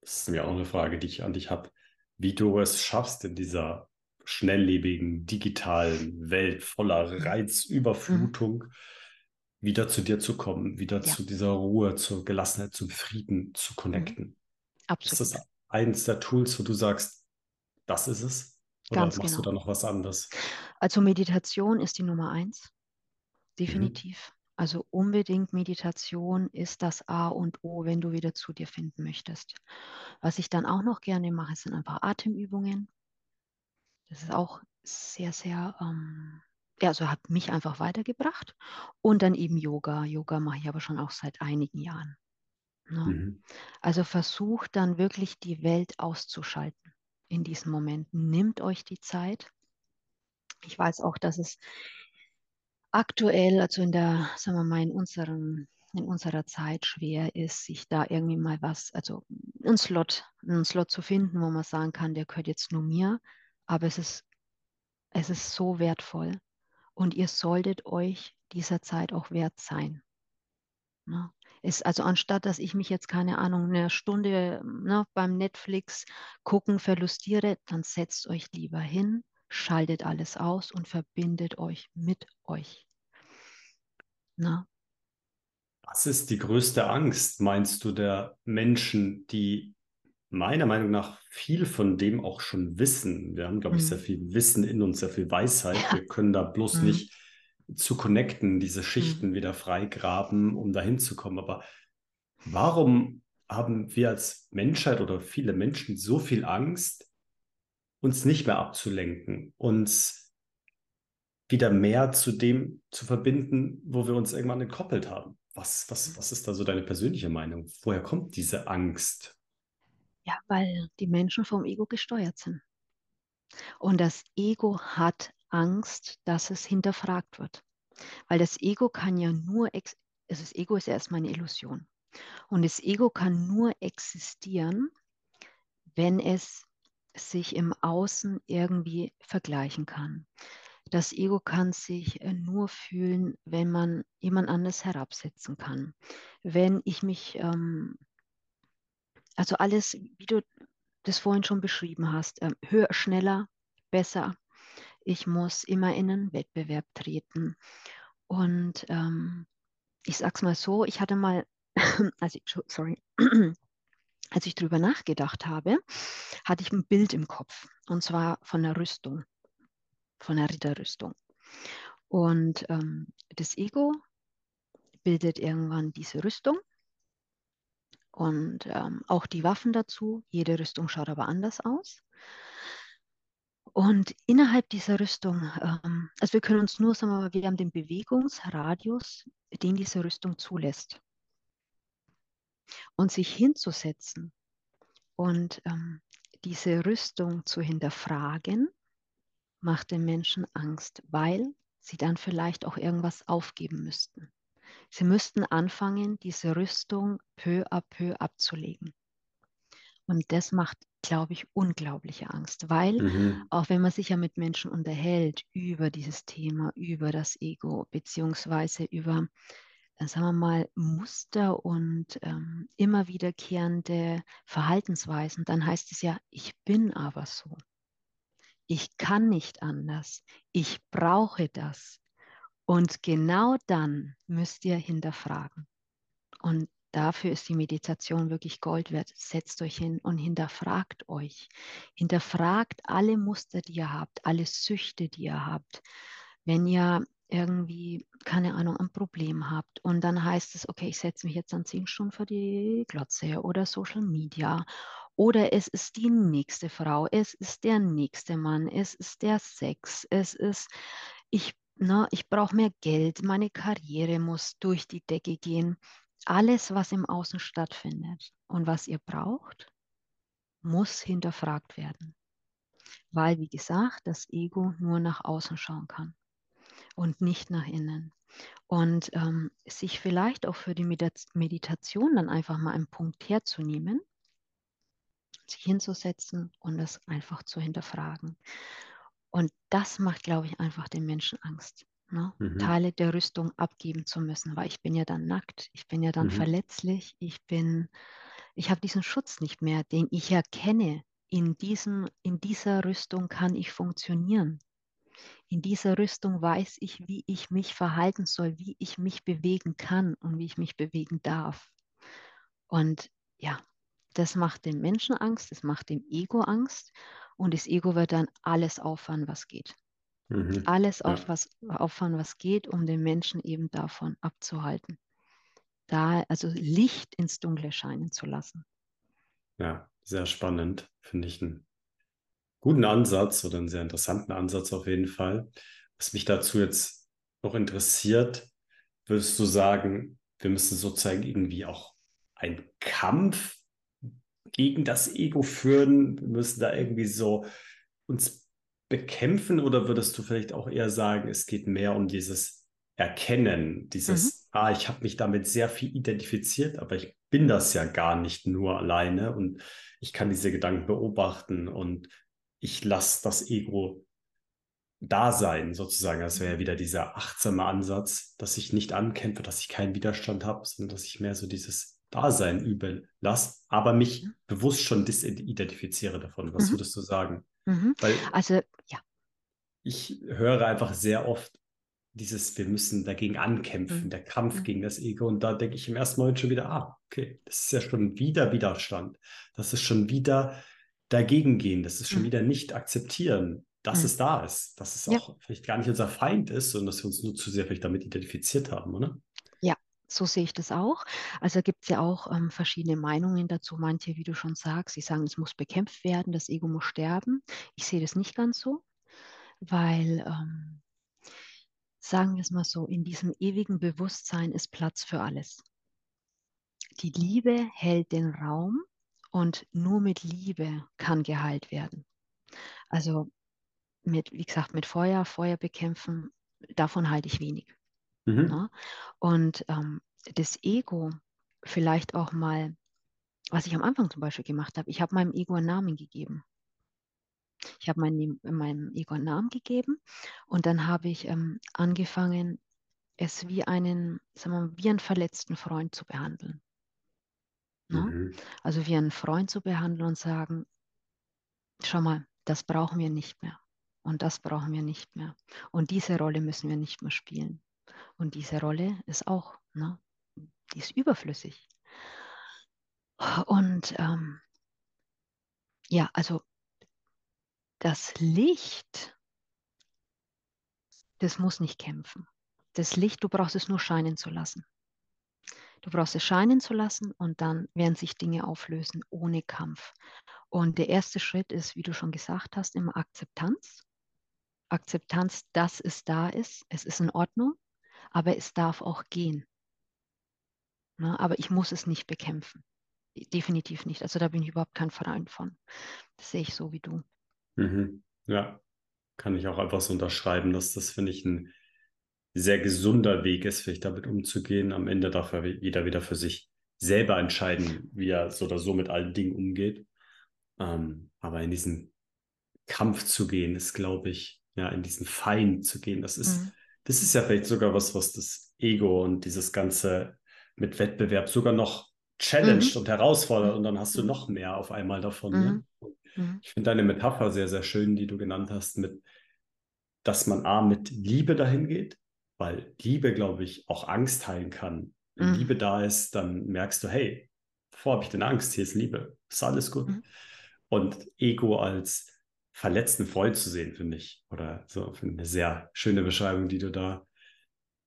Das ist mir auch eine Frage, die ich an dich habe, wie du es schaffst, in dieser schnelllebigen, digitalen Welt voller mhm. Reizüberflutung mhm. wieder zu dir zu kommen, wieder ja. zu dieser Ruhe, zur Gelassenheit, zum Frieden zu connecten. Mhm. Absolut. Ist das eines der Tools, wo du sagst, das ist es? Oder Ganz machst genau. du da noch was anderes? Also Meditation ist die Nummer eins. Definitiv. Mhm. Also unbedingt Meditation ist das A und O, wenn du wieder zu dir finden möchtest. Was ich dann auch noch gerne mache, sind einfach Atemübungen. Das ist auch sehr, sehr, ähm, ja, also hat mich einfach weitergebracht. Und dann eben Yoga. Yoga mache ich aber schon auch seit einigen Jahren. Ne? Mhm. Also versucht dann wirklich die Welt auszuschalten in diesen Momenten. Nimmt euch die Zeit. Ich weiß auch, dass es aktuell, also in der, sagen wir mal, in unserem in unserer Zeit schwer ist, sich da irgendwie mal was, also einen Slot, einen Slot zu finden, wo man sagen kann, der gehört jetzt nur mir, aber es ist, es ist so wertvoll und ihr solltet euch dieser Zeit auch wert sein. Ne? Ist also anstatt, dass ich mich jetzt keine Ahnung eine Stunde ne, beim Netflix gucken verlustiere, dann setzt euch lieber hin, schaltet alles aus und verbindet euch mit euch. Na? Was ist die größte Angst, meinst du, der Menschen, die meiner Meinung nach viel von dem auch schon wissen. Wir haben, glaube ich, sehr mhm. viel Wissen in uns, sehr viel Weisheit. Ja. Wir können da bloß mhm. nicht zu connecten, diese Schichten mhm. wieder freigraben, um dahin zu kommen. Aber warum haben wir als Menschheit oder viele Menschen so viel Angst, uns nicht mehr abzulenken, uns wieder mehr zu dem zu verbinden, wo wir uns irgendwann entkoppelt haben. Was, was, was ist da so deine persönliche Meinung? Woher kommt diese Angst? Ja, weil die Menschen vom Ego gesteuert sind. Und das Ego hat Angst, dass es hinterfragt wird. Weil das Ego kann ja nur, also das Ego ist erstmal eine Illusion. Und das Ego kann nur existieren, wenn es sich im Außen irgendwie vergleichen kann. Das Ego kann sich äh, nur fühlen, wenn man jemand anders herabsetzen kann. Wenn ich mich, ähm, also alles, wie du das vorhin schon beschrieben hast, äh, höher, schneller, besser. Ich muss immer in einen Wettbewerb treten. Und ähm, ich sag's mal so, ich hatte mal, also sorry, als ich darüber nachgedacht habe, hatte ich ein Bild im Kopf, und zwar von einer Rüstung von der Ritterrüstung. Und ähm, das Ego bildet irgendwann diese Rüstung und ähm, auch die Waffen dazu. Jede Rüstung schaut aber anders aus. Und innerhalb dieser Rüstung, ähm, also wir können uns nur, sagen wir mal, wir haben den Bewegungsradius, den diese Rüstung zulässt. Und sich hinzusetzen und ähm, diese Rüstung zu hinterfragen macht den Menschen Angst, weil sie dann vielleicht auch irgendwas aufgeben müssten. Sie müssten anfangen, diese Rüstung peu à peu abzulegen. Und das macht, glaube ich, unglaubliche Angst, weil mhm. auch wenn man sich ja mit Menschen unterhält über dieses Thema, über das Ego, beziehungsweise über, äh, sagen wir mal, Muster und ähm, immer wiederkehrende Verhaltensweisen, dann heißt es ja, ich bin aber so ich kann nicht anders, ich brauche das. Und genau dann müsst ihr hinterfragen. Und dafür ist die Meditation wirklich Gold wert. Setzt euch hin und hinterfragt euch. Hinterfragt alle Muster, die ihr habt, alle Süchte, die ihr habt. Wenn ihr irgendwie, keine Ahnung, ein Problem habt und dann heißt es, okay, ich setze mich jetzt an zehn Stunden für die Glotze oder Social Media oder es ist die nächste Frau, es ist der nächste Mann, es ist der Sex, es ist, ich, na, ich brauche mehr Geld, meine Karriere muss durch die Decke gehen. Alles, was im Außen stattfindet und was ihr braucht, muss hinterfragt werden. Weil, wie gesagt, das Ego nur nach außen schauen kann und nicht nach innen. Und ähm, sich vielleicht auch für die Meditation dann einfach mal einen Punkt herzunehmen, sich hinzusetzen und es einfach zu hinterfragen. Und das macht, glaube ich, einfach den Menschen Angst. Ne? Mhm. Teile der Rüstung abgeben zu müssen, weil ich bin ja dann nackt, ich bin ja dann mhm. verletzlich, ich bin, ich habe diesen Schutz nicht mehr, den ich erkenne. In, diesem, in dieser Rüstung kann ich funktionieren. In dieser Rüstung weiß ich, wie ich mich verhalten soll, wie ich mich bewegen kann und wie ich mich bewegen darf. Und ja, das macht dem Menschen Angst, das macht dem Ego Angst und das Ego wird dann alles auffahren, was geht. Mhm. Alles ja. auf was, auffahren, was geht, um den Menschen eben davon abzuhalten. Da, also Licht ins Dunkle scheinen zu lassen. Ja, sehr spannend. Finde ich einen guten Ansatz oder einen sehr interessanten Ansatz auf jeden Fall. Was mich dazu jetzt noch interessiert, würdest du sagen, wir müssen sozusagen irgendwie auch einen Kampf gegen das Ego führen? Wir müssen da irgendwie so uns bekämpfen oder würdest du vielleicht auch eher sagen, es geht mehr um dieses Erkennen, dieses, mhm. ah, ich habe mich damit sehr viel identifiziert, aber ich bin das ja gar nicht nur alleine und ich kann diese Gedanken beobachten und ich lasse das Ego da sein, sozusagen. Das wäre ja wieder dieser achtsame Ansatz, dass ich nicht ankämpfe, dass ich keinen Widerstand habe, sondern dass ich mehr so dieses Dasein übel lasse, aber mich mhm. bewusst schon disidentifiziere davon. Was mhm. würdest du sagen? Mhm. Weil also, ja. Ich höre einfach sehr oft dieses, wir müssen dagegen ankämpfen, mhm. der Kampf mhm. gegen das Ego. Und da denke ich im ersten Moment schon wieder, ah, okay, das ist ja schon wieder Widerstand. Das ist schon wieder dagegen gehen. Das ist schon mhm. wieder nicht akzeptieren, dass es da ist. Dass es ja. auch vielleicht gar nicht unser Feind ist, sondern dass wir uns nur zu sehr vielleicht damit identifiziert haben, oder? So sehe ich das auch. Also gibt es ja auch ähm, verschiedene Meinungen dazu. Manche, wie du schon sagst, sie sagen, es muss bekämpft werden, das Ego muss sterben. Ich sehe das nicht ganz so, weil, ähm, sagen wir es mal so, in diesem ewigen Bewusstsein ist Platz für alles. Die Liebe hält den Raum und nur mit Liebe kann geheilt werden. Also mit, wie gesagt, mit Feuer, Feuer bekämpfen, davon halte ich wenig. Mhm. Ne? Und ähm, das Ego vielleicht auch mal, was ich am Anfang zum Beispiel gemacht habe, ich habe meinem Ego einen Namen gegeben. Ich habe meinem, meinem Ego einen Namen gegeben und dann habe ich ähm, angefangen, es wie einen, sagen wir, wie einen verletzten Freund zu behandeln. Ne? Mhm. Also wie einen Freund zu behandeln und sagen, schau mal, das brauchen wir nicht mehr. Und das brauchen wir nicht mehr. Und diese Rolle müssen wir nicht mehr spielen. Und diese Rolle ist auch, ne, die ist überflüssig. Und ähm, ja, also das Licht, das muss nicht kämpfen. Das Licht, du brauchst es nur scheinen zu lassen. Du brauchst es scheinen zu lassen und dann werden sich Dinge auflösen ohne Kampf. Und der erste Schritt ist, wie du schon gesagt hast, immer Akzeptanz. Akzeptanz, dass es da ist. Es ist in Ordnung aber es darf auch gehen. Ne? Aber ich muss es nicht bekämpfen. Definitiv nicht. Also da bin ich überhaupt kein Freund von. Das sehe ich so wie du. Mhm. Ja, kann ich auch einfach so unterschreiben, dass das, finde ich, ein sehr gesunder Weg ist, vielleicht damit umzugehen. Am Ende darf er jeder wieder für sich selber entscheiden, wie er so oder so mit allen Dingen umgeht. Ähm, aber in diesen Kampf zu gehen, ist, glaube ich, ja, in diesen Feind zu gehen, das ist, mhm. Das ist ja vielleicht sogar was, was das Ego und dieses ganze mit Wettbewerb sogar noch challenged mhm. und herausfordert und dann hast du mhm. noch mehr auf einmal davon. Ne? Mhm. Ne? Ich finde deine Metapher sehr, sehr schön, die du genannt hast, mit, dass man A, mit Liebe dahin geht, weil Liebe, glaube ich, auch Angst heilen kann. Wenn mhm. Liebe da ist, dann merkst du, hey, wovor habe ich denn Angst? Hier ist Liebe, ist alles gut. Mhm. Und Ego als verletzten Freund zu sehen, finde ich. Oder so, finde eine sehr schöne Beschreibung, die du da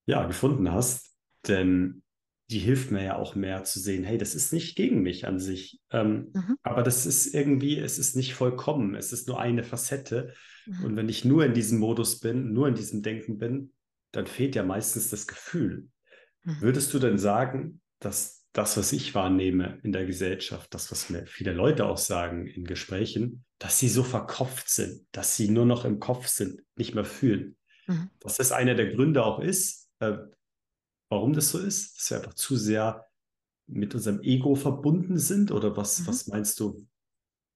ja gefunden hast. Denn die hilft mir ja auch mehr zu sehen, hey, das ist nicht gegen mich an sich. Ähm, mhm. Aber das ist irgendwie, es ist nicht vollkommen. Es ist nur eine Facette. Mhm. Und wenn ich nur in diesem Modus bin, nur in diesem Denken bin, dann fehlt ja meistens das Gefühl. Mhm. Würdest du denn sagen, dass das, was ich wahrnehme in der Gesellschaft, das, was mir viele Leute auch sagen in Gesprächen, dass sie so verkopft sind, dass sie nur noch im Kopf sind, nicht mehr fühlen. Mhm. Dass das einer der Gründe auch ist, äh, warum das so ist, dass wir einfach zu sehr mit unserem Ego verbunden sind? Oder was, mhm. was meinst du?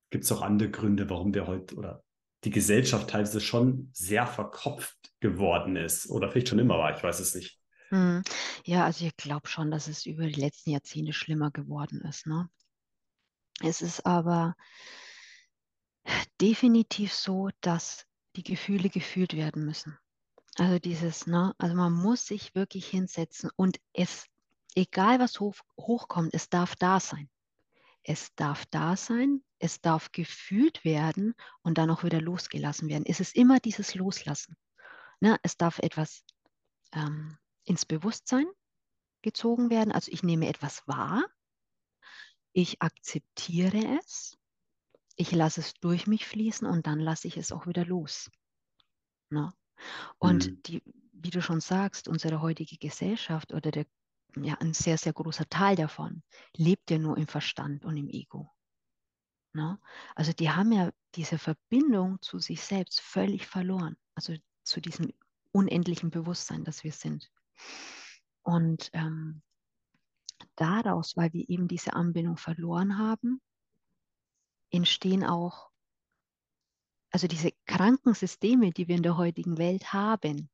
Gibt es auch andere Gründe, warum wir heute oder die Gesellschaft teilweise schon sehr verkopft geworden ist? Oder vielleicht schon immer war, ich weiß es nicht. Mhm. Ja, also ich glaube schon, dass es über die letzten Jahrzehnte schlimmer geworden ist. Ne? Es ist aber definitiv so, dass die Gefühle gefühlt werden müssen. Also dieses, ne, also man muss sich wirklich hinsetzen und es, egal was hoch, hochkommt, es darf da sein. Es darf da sein, es darf gefühlt werden und dann auch wieder losgelassen werden. Es ist immer dieses Loslassen. Ne? Es darf etwas ähm, ins Bewusstsein gezogen werden. Also ich nehme etwas wahr, ich akzeptiere es ich lasse es durch mich fließen und dann lasse ich es auch wieder los. Ne? Und mhm. die, wie du schon sagst, unsere heutige Gesellschaft oder der, ja, ein sehr, sehr großer Teil davon lebt ja nur im Verstand und im Ego. Ne? Also die haben ja diese Verbindung zu sich selbst völlig verloren, also zu diesem unendlichen Bewusstsein, das wir sind. Und ähm, daraus, weil wir eben diese Anbindung verloren haben, entstehen auch, also diese kranken Systeme, die wir in der heutigen Welt haben,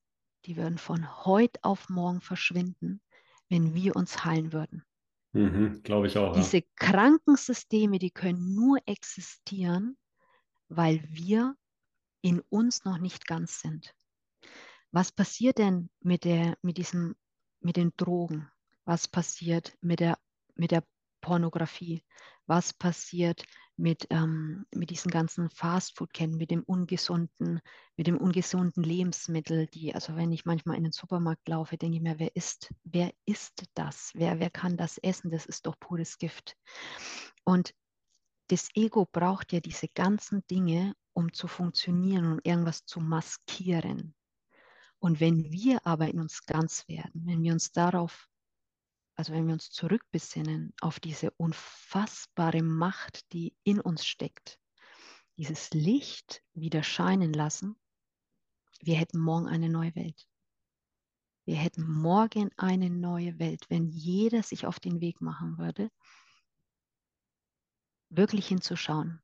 die würden von heute auf morgen verschwinden, wenn wir uns heilen würden. Mhm, Glaube ich auch. Diese ja. kranken Systeme, die können nur existieren, weil wir in uns noch nicht ganz sind. Was passiert denn mit, der, mit, diesem, mit den Drogen? Was passiert mit der, mit der Pornografie? Was passiert mit, ähm, mit diesen ganzen Fastfood-Ketten, mit dem ungesunden, mit dem ungesunden Lebensmittel, die, also wenn ich manchmal in den Supermarkt laufe, denke ich mir, wer isst, wer isst das? Wer, wer kann das essen? Das ist doch pures Gift. Und das Ego braucht ja diese ganzen Dinge, um zu funktionieren und irgendwas zu maskieren. Und wenn wir aber in uns ganz werden, wenn wir uns darauf, also wenn wir uns zurückbesinnen auf diese unfassbare Macht, die in uns steckt, dieses Licht wieder scheinen lassen, wir hätten morgen eine neue Welt. Wir hätten morgen eine neue Welt, wenn jeder sich auf den Weg machen würde, wirklich hinzuschauen,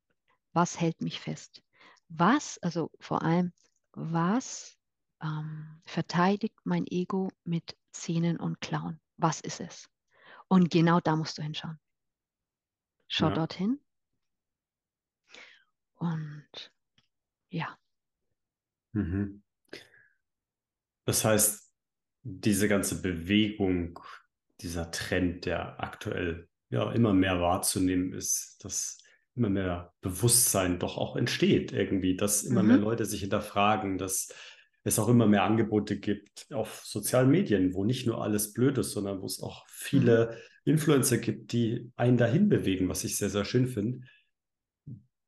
was hält mich fest? Was, also vor allem, was ähm, verteidigt mein Ego mit Zähnen und Klauen? Was ist es? Und genau da musst du hinschauen. Schau ja. dorthin. Und ja. Mhm. Das heißt, diese ganze Bewegung, dieser Trend, der aktuell ja immer mehr wahrzunehmen ist, dass immer mehr Bewusstsein doch auch entsteht irgendwie, dass immer mhm. mehr Leute sich hinterfragen, dass es auch immer mehr Angebote gibt auf sozialen Medien, wo nicht nur alles blöd ist, sondern wo es auch viele mhm. Influencer gibt, die einen dahin bewegen, was ich sehr, sehr schön finde.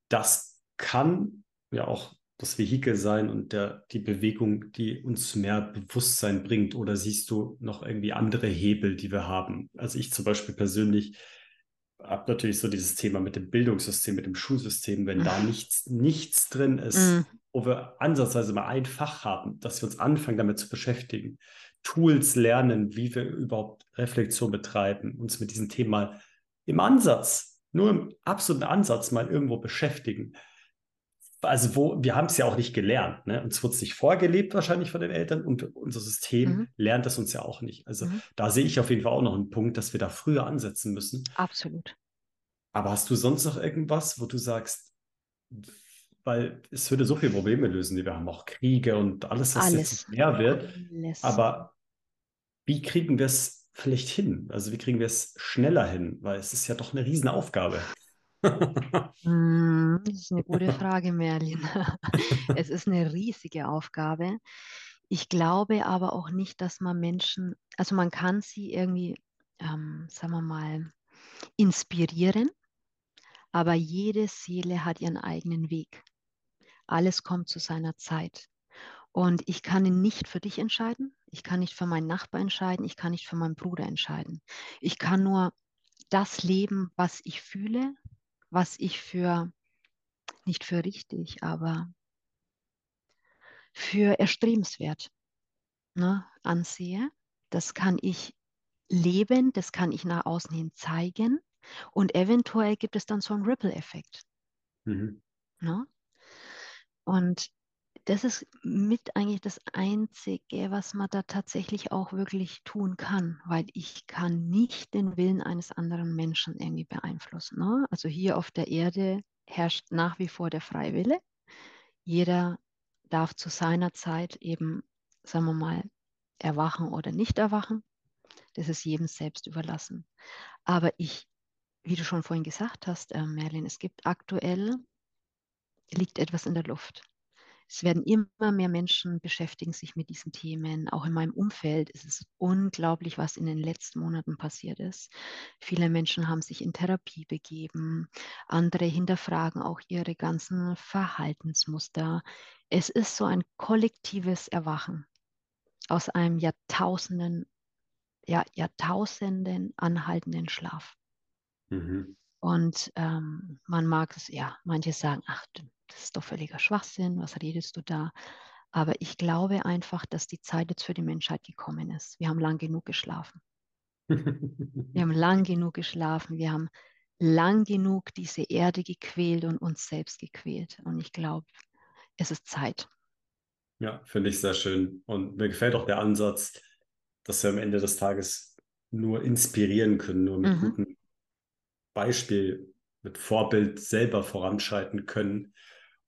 Das kann ja auch das Vehikel sein und der, die Bewegung, die uns mehr Bewusstsein bringt? Oder siehst du noch irgendwie andere Hebel, die wir haben? Also ich zum Beispiel persönlich habe natürlich so dieses Thema mit dem Bildungssystem, mit dem Schulsystem, wenn da nichts, nichts drin ist, mm. Wo wir ansatzweise mal ein Fach haben, dass wir uns anfangen damit zu beschäftigen, Tools lernen, wie wir überhaupt Reflexion betreiben, uns mit diesem Thema im Ansatz, nur im absoluten Ansatz mal irgendwo beschäftigen. Also wo, wir haben es ja auch nicht gelernt, ne? Uns wird es nicht vorgelebt wahrscheinlich von den Eltern und unser System mhm. lernt es uns ja auch nicht. Also mhm. da sehe ich auf jeden Fall auch noch einen Punkt, dass wir da früher ansetzen müssen. Absolut. Aber hast du sonst noch irgendwas, wo du sagst, weil es würde so viele Probleme lösen, die wir haben, auch Kriege und alles, was alles. jetzt mehr wird. Alles. Aber wie kriegen wir es vielleicht hin? Also wie kriegen wir es schneller hin? Weil es ist ja doch eine Riesenaufgabe. Hm, das ist eine gute Frage, Merlin. Es ist eine riesige Aufgabe. Ich glaube aber auch nicht, dass man Menschen, also man kann sie irgendwie, ähm, sagen wir mal, inspirieren aber jede Seele hat ihren eigenen Weg. Alles kommt zu seiner Zeit. Und ich kann nicht für dich entscheiden. Ich kann nicht für meinen Nachbar entscheiden. Ich kann nicht für meinen Bruder entscheiden. Ich kann nur das leben, was ich fühle, was ich für, nicht für richtig, aber für erstrebenswert ne, ansehe. Das kann ich leben, das kann ich nach außen hin zeigen. Und eventuell gibt es dann so einen Ripple-Effekt. Mhm. Ne? Und das ist mit eigentlich das Einzige, was man da tatsächlich auch wirklich tun kann, weil ich kann nicht den Willen eines anderen Menschen irgendwie beeinflussen. Ne? Also hier auf der Erde herrscht nach wie vor der Freiwille. Jeder darf zu seiner Zeit eben, sagen wir mal, erwachen oder nicht erwachen. Das ist jedem selbst überlassen. Aber ich wie du schon vorhin gesagt hast, äh, Merlin, es gibt aktuell, liegt etwas in der Luft. Es werden immer mehr Menschen beschäftigen sich mit diesen Themen. Auch in meinem Umfeld ist es unglaublich, was in den letzten Monaten passiert ist. Viele Menschen haben sich in Therapie begeben. Andere hinterfragen auch ihre ganzen Verhaltensmuster. Es ist so ein kollektives Erwachen aus einem Jahrtausenden, ja, Jahrtausenden anhaltenden Schlaf. Mhm. Und ähm, man mag es, ja, manche sagen, ach, das ist doch völliger Schwachsinn, was redest du da? Aber ich glaube einfach, dass die Zeit jetzt für die Menschheit gekommen ist. Wir haben lang genug geschlafen. wir haben lang genug geschlafen. Wir haben lang genug diese Erde gequält und uns selbst gequält. Und ich glaube, es ist Zeit. Ja, finde ich sehr schön. Und mir gefällt auch der Ansatz, dass wir am Ende des Tages nur inspirieren können, nur mit mhm. guten Beispiel, mit Vorbild selber voranschreiten können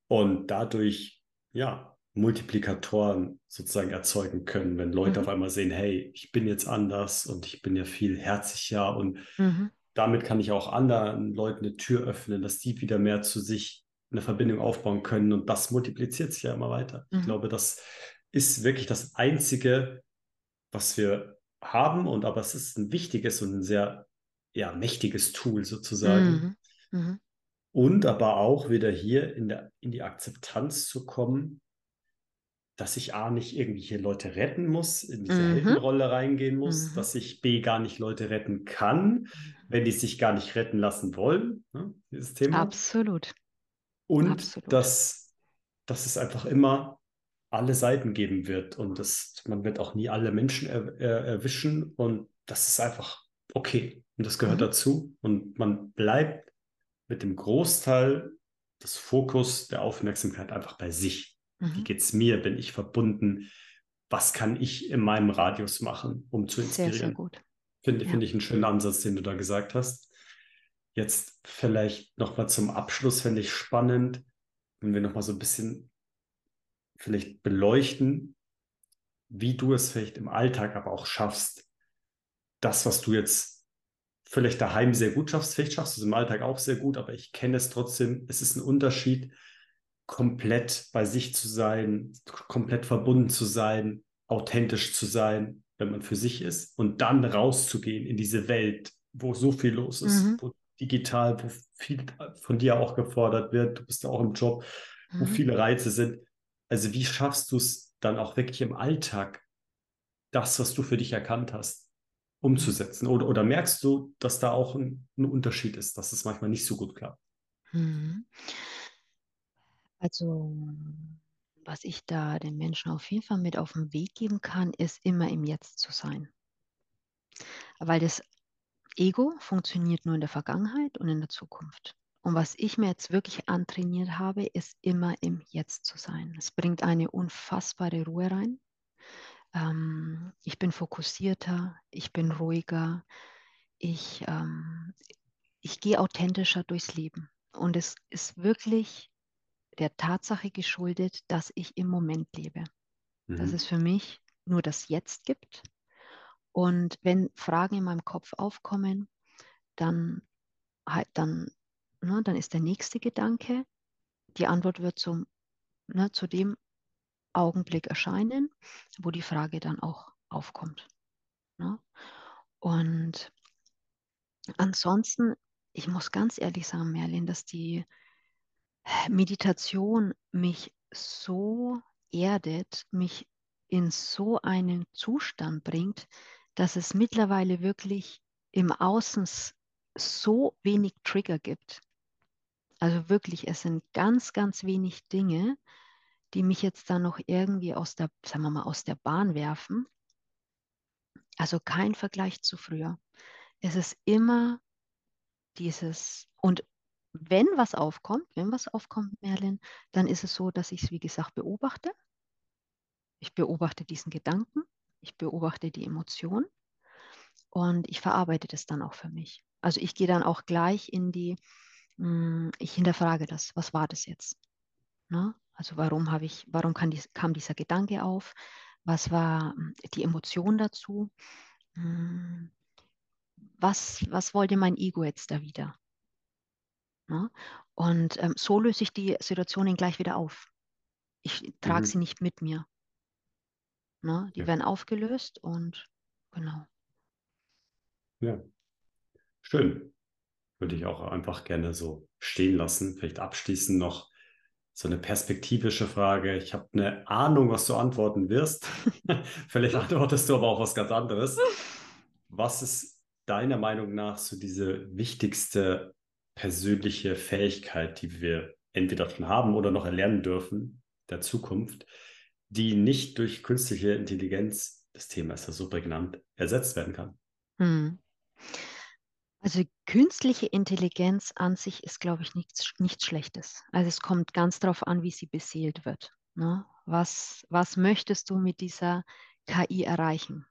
und dadurch, ja, Multiplikatoren sozusagen erzeugen können, wenn Leute mhm. auf einmal sehen, hey, ich bin jetzt anders und ich bin ja viel herzlicher und mhm. damit kann ich auch anderen Leuten eine Tür öffnen, dass die wieder mehr zu sich eine Verbindung aufbauen können und das multipliziert sich ja immer weiter. Mhm. Ich glaube, das ist wirklich das Einzige, was wir haben und aber es ist ein wichtiges und ein sehr ja, mächtiges Tool sozusagen. Und aber auch wieder hier in, der, in die Akzeptanz zu kommen, dass ich A nicht irgendwelche Leute retten muss, in diese mhm. Heldenrolle reingehen muss, mhm. dass ich B gar nicht Leute retten kann, mhm. wenn die sich gar nicht retten lassen wollen. Ne, dieses Thema. Absolut. Und Absolut. Dass, dass es einfach immer alle Seiten geben wird und das, man wird auch nie alle Menschen er, er, erwischen und das ist einfach okay und das gehört mhm. dazu und man bleibt mit dem Großteil des Fokus der Aufmerksamkeit einfach bei sich. Mhm. Wie geht es mir? Bin ich verbunden? Was kann ich in meinem Radius machen, um zu inspirieren? Sehr, sehr gut. Finde ja. find ich einen schönen Ansatz, den du da gesagt hast. Jetzt vielleicht nochmal zum Abschluss, fände ich spannend, wenn wir nochmal so ein bisschen vielleicht beleuchten, wie du es vielleicht im Alltag aber auch schaffst, das, was du jetzt vielleicht daheim sehr gut schaffst, vielleicht schaffst du es im Alltag auch sehr gut, aber ich kenne es trotzdem, es ist ein Unterschied, komplett bei sich zu sein, komplett verbunden zu sein, authentisch zu sein, wenn man für sich ist und dann rauszugehen in diese Welt, wo so viel los ist, mhm. wo digital, wo viel von dir auch gefordert wird, du bist ja auch im Job, mhm. wo viele Reize sind. Also wie schaffst du es dann auch wirklich im Alltag, das, was du für dich erkannt hast, umzusetzen? Oder, oder merkst du, dass da auch ein, ein Unterschied ist, dass es manchmal nicht so gut klappt? Mhm. Also, was ich da den Menschen auf jeden Fall mit auf den Weg geben kann, ist immer im Jetzt zu sein. Weil das Ego funktioniert nur in der Vergangenheit und in der Zukunft. Und was ich mir jetzt wirklich antrainiert habe, ist immer im Jetzt zu sein. Es bringt eine unfassbare Ruhe rein. Ähm, ich bin fokussierter, ich bin ruhiger, ich, ähm, ich gehe authentischer durchs Leben. Und es ist wirklich der Tatsache geschuldet, dass ich im Moment lebe. Mhm. Dass es für mich nur das Jetzt gibt. Und wenn Fragen in meinem Kopf aufkommen, dann, halt, dann, ne, dann ist der nächste Gedanke, die Antwort wird zum, ne, zu dem Augenblick erscheinen, wo die Frage dann auch aufkommt. Ne? Und ansonsten, ich muss ganz ehrlich sagen, Merlin, dass die Meditation mich so erdet, mich in so einen Zustand bringt, dass es mittlerweile wirklich im Außen so wenig Trigger gibt. Also wirklich, es sind ganz, ganz wenig Dinge, die mich jetzt dann noch irgendwie aus der, sagen wir mal, aus der Bahn werfen. Also kein Vergleich zu früher. Es ist immer dieses, und wenn was aufkommt, wenn was aufkommt, Merlin, dann ist es so, dass ich es, wie gesagt, beobachte. Ich beobachte diesen Gedanken, ich beobachte die Emotion und ich verarbeite das dann auch für mich. Also ich gehe dann auch gleich in die, hm, ich hinterfrage das, was war das jetzt? Ne? Also warum habe ich, warum kam, dies, kam dieser Gedanke auf? Was war hm, die Emotion dazu? Hm, was, was wollte mein Ego jetzt da wieder? Ne? Und ähm, so löse ich die Situationen gleich wieder auf. Ich trage mhm. sie nicht mit mir. Ne? Die ja. werden aufgelöst und genau. Ja, schön. Würde ich auch einfach gerne so stehen lassen. Vielleicht abschließend noch so eine perspektivische Frage. Ich habe eine Ahnung, was du antworten wirst. Vielleicht antwortest du aber auch was ganz anderes. Was ist deiner Meinung nach so diese wichtigste persönliche Fähigkeit, die wir entweder schon haben oder noch erlernen dürfen, der Zukunft, die nicht durch künstliche Intelligenz, das Thema ist ja so prägnant, ersetzt werden kann. Hm. Also künstliche Intelligenz an sich ist, glaube ich, nichts, nichts Schlechtes. Also es kommt ganz darauf an, wie sie beseelt wird. Ne? Was, was möchtest du mit dieser KI erreichen?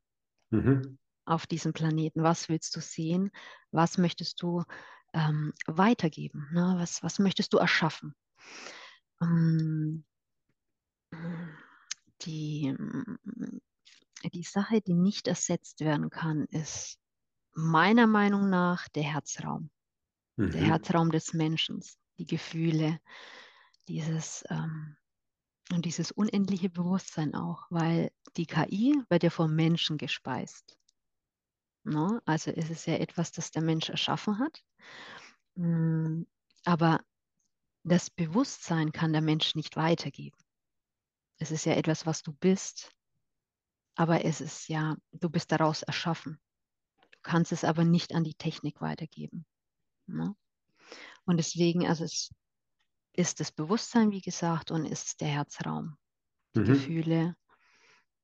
Mhm. Auf diesem Planeten. Was willst du sehen? Was möchtest du ähm, weitergeben? Ne? Was, was möchtest du erschaffen? Ähm, die, die Sache, die nicht ersetzt werden kann, ist meiner Meinung nach der Herzraum, Mhm. der Herzraum des Menschen, die Gefühle, dieses ähm, und dieses unendliche Bewusstsein auch, weil die KI wird ja vom Menschen gespeist. Ne? Also ist es ja etwas, das der Mensch erschaffen hat. Mm, aber das Bewusstsein kann der Mensch nicht weitergeben. Es ist ja etwas, was du bist, aber es ist ja, du bist daraus erschaffen. Du kannst es aber nicht an die Technik weitergeben. Ne? Und deswegen, also es ist das Bewusstsein, wie gesagt, und ist der Herzraum, die Mhm. Gefühle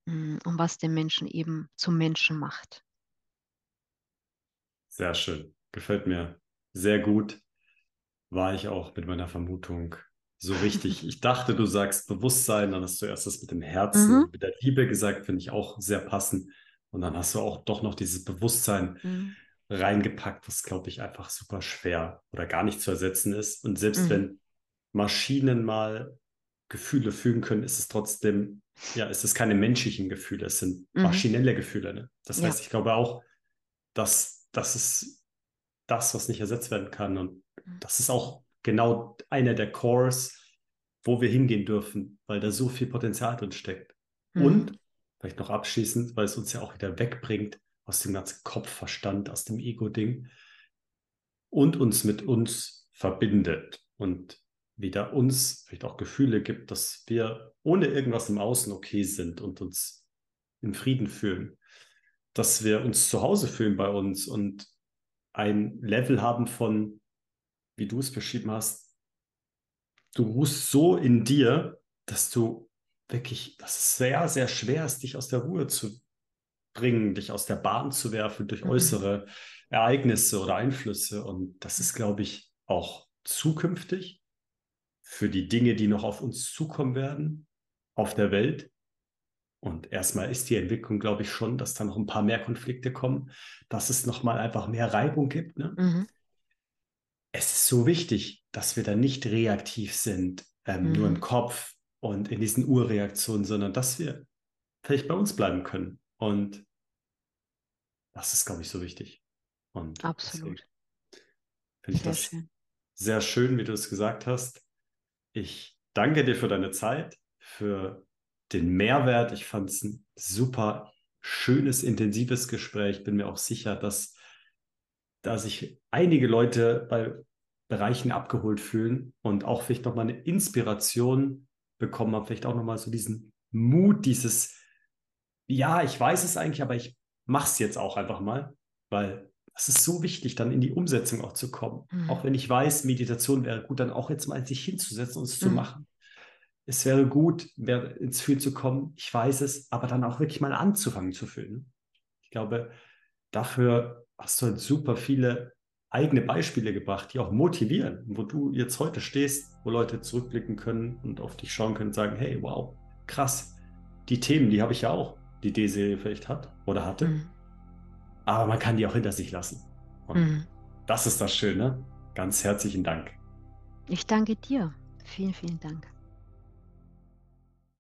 mm, und was den Menschen eben zum Menschen macht. Sehr schön. Gefällt mir sehr gut. War ich auch mit meiner Vermutung so richtig. Ich dachte, du sagst Bewusstsein, dann hast du erst das mit dem Herzen Mhm. mit der Liebe gesagt, finde ich auch sehr passend. Und dann hast du auch doch noch dieses Bewusstsein Mhm. reingepackt, was, glaube ich, einfach super schwer oder gar nicht zu ersetzen ist. Und selbst Mhm. wenn Maschinen mal Gefühle fühlen können, ist es trotzdem, ja, es ist keine menschlichen Gefühle, es sind Mhm. maschinelle Gefühle. Ne? Das Ja. heißt, ich glaube auch, dass das ist das, was nicht ersetzt werden kann. Und Mhm. das ist auch genau einer der Cores, wo wir hingehen dürfen, weil da so viel Potenzial drin steckt. Mhm. Und vielleicht noch abschließend, weil es uns ja auch wieder wegbringt aus dem ganzen Kopfverstand, aus dem Ego-Ding und uns mit uns verbindet und wieder uns vielleicht auch Gefühle gibt, dass wir ohne irgendwas im Außen okay sind und uns in Frieden fühlen, dass wir uns zu Hause fühlen bei uns und ein Level haben von, wie du es beschrieben hast, du ruhst so in dir, dass du wirklich, dass es sehr, sehr schwer ist, dich aus der Ruhe zu bringen, dich aus der Bahn zu werfen durch Mhm. äußere Ereignisse oder Einflüsse. Und das ist, glaube ich, auch zukünftig für die Dinge, die noch auf uns zukommen werden, auf der Welt. Und erstmal ist die Entwicklung, glaube ich, schon, dass da noch ein paar mehr Konflikte kommen, dass es nochmal einfach mehr Reibung gibt. Ne? Mhm. Es ist so wichtig, dass wir da nicht reaktiv sind, ähm, nur im Mhm. Kopf und in diesen Urreaktionen, sondern dass wir vielleicht bei uns bleiben können. Und das ist, glaube ich, so wichtig. Und Absolut. finde ich Sehr das schön. sehr schön, wie du es gesagt hast. Ich danke dir für deine Zeit, für den Mehrwert. Ich fand es ein super schönes, intensives Gespräch. Bin mir auch sicher, dass, da sich einige Leute bei Bereichen abgeholt fühlen und auch vielleicht nochmal eine Inspiration bekommen haben, vielleicht auch nochmal so diesen Mut, dieses, ja, ich weiß es eigentlich, aber ich mache es jetzt auch einfach mal, weil es ist so wichtig, dann in die Umsetzung auch zu kommen. Mhm. Auch wenn ich weiß, Meditation wäre gut, dann auch jetzt mal sich hinzusetzen und es zu Mhm. machen. Es wäre gut, wäre ins Fühlen zu kommen, ich weiß es, aber dann auch wirklich mal anzufangen zu fühlen. Ich glaube, dafür hast du halt super viele eigene Beispiele gebracht, die auch motivieren, wo du jetzt heute stehst, wo Leute zurückblicken können und auf dich schauen können und sagen, hey, wow, krass, die Themen, die habe ich ja auch, die D-Serie vielleicht hat oder hatte, Mhm. aber man kann die auch hinter sich lassen. Und Mhm. das ist das Schöne. Ganz herzlichen Dank. Ich danke dir. Vielen, vielen Dank.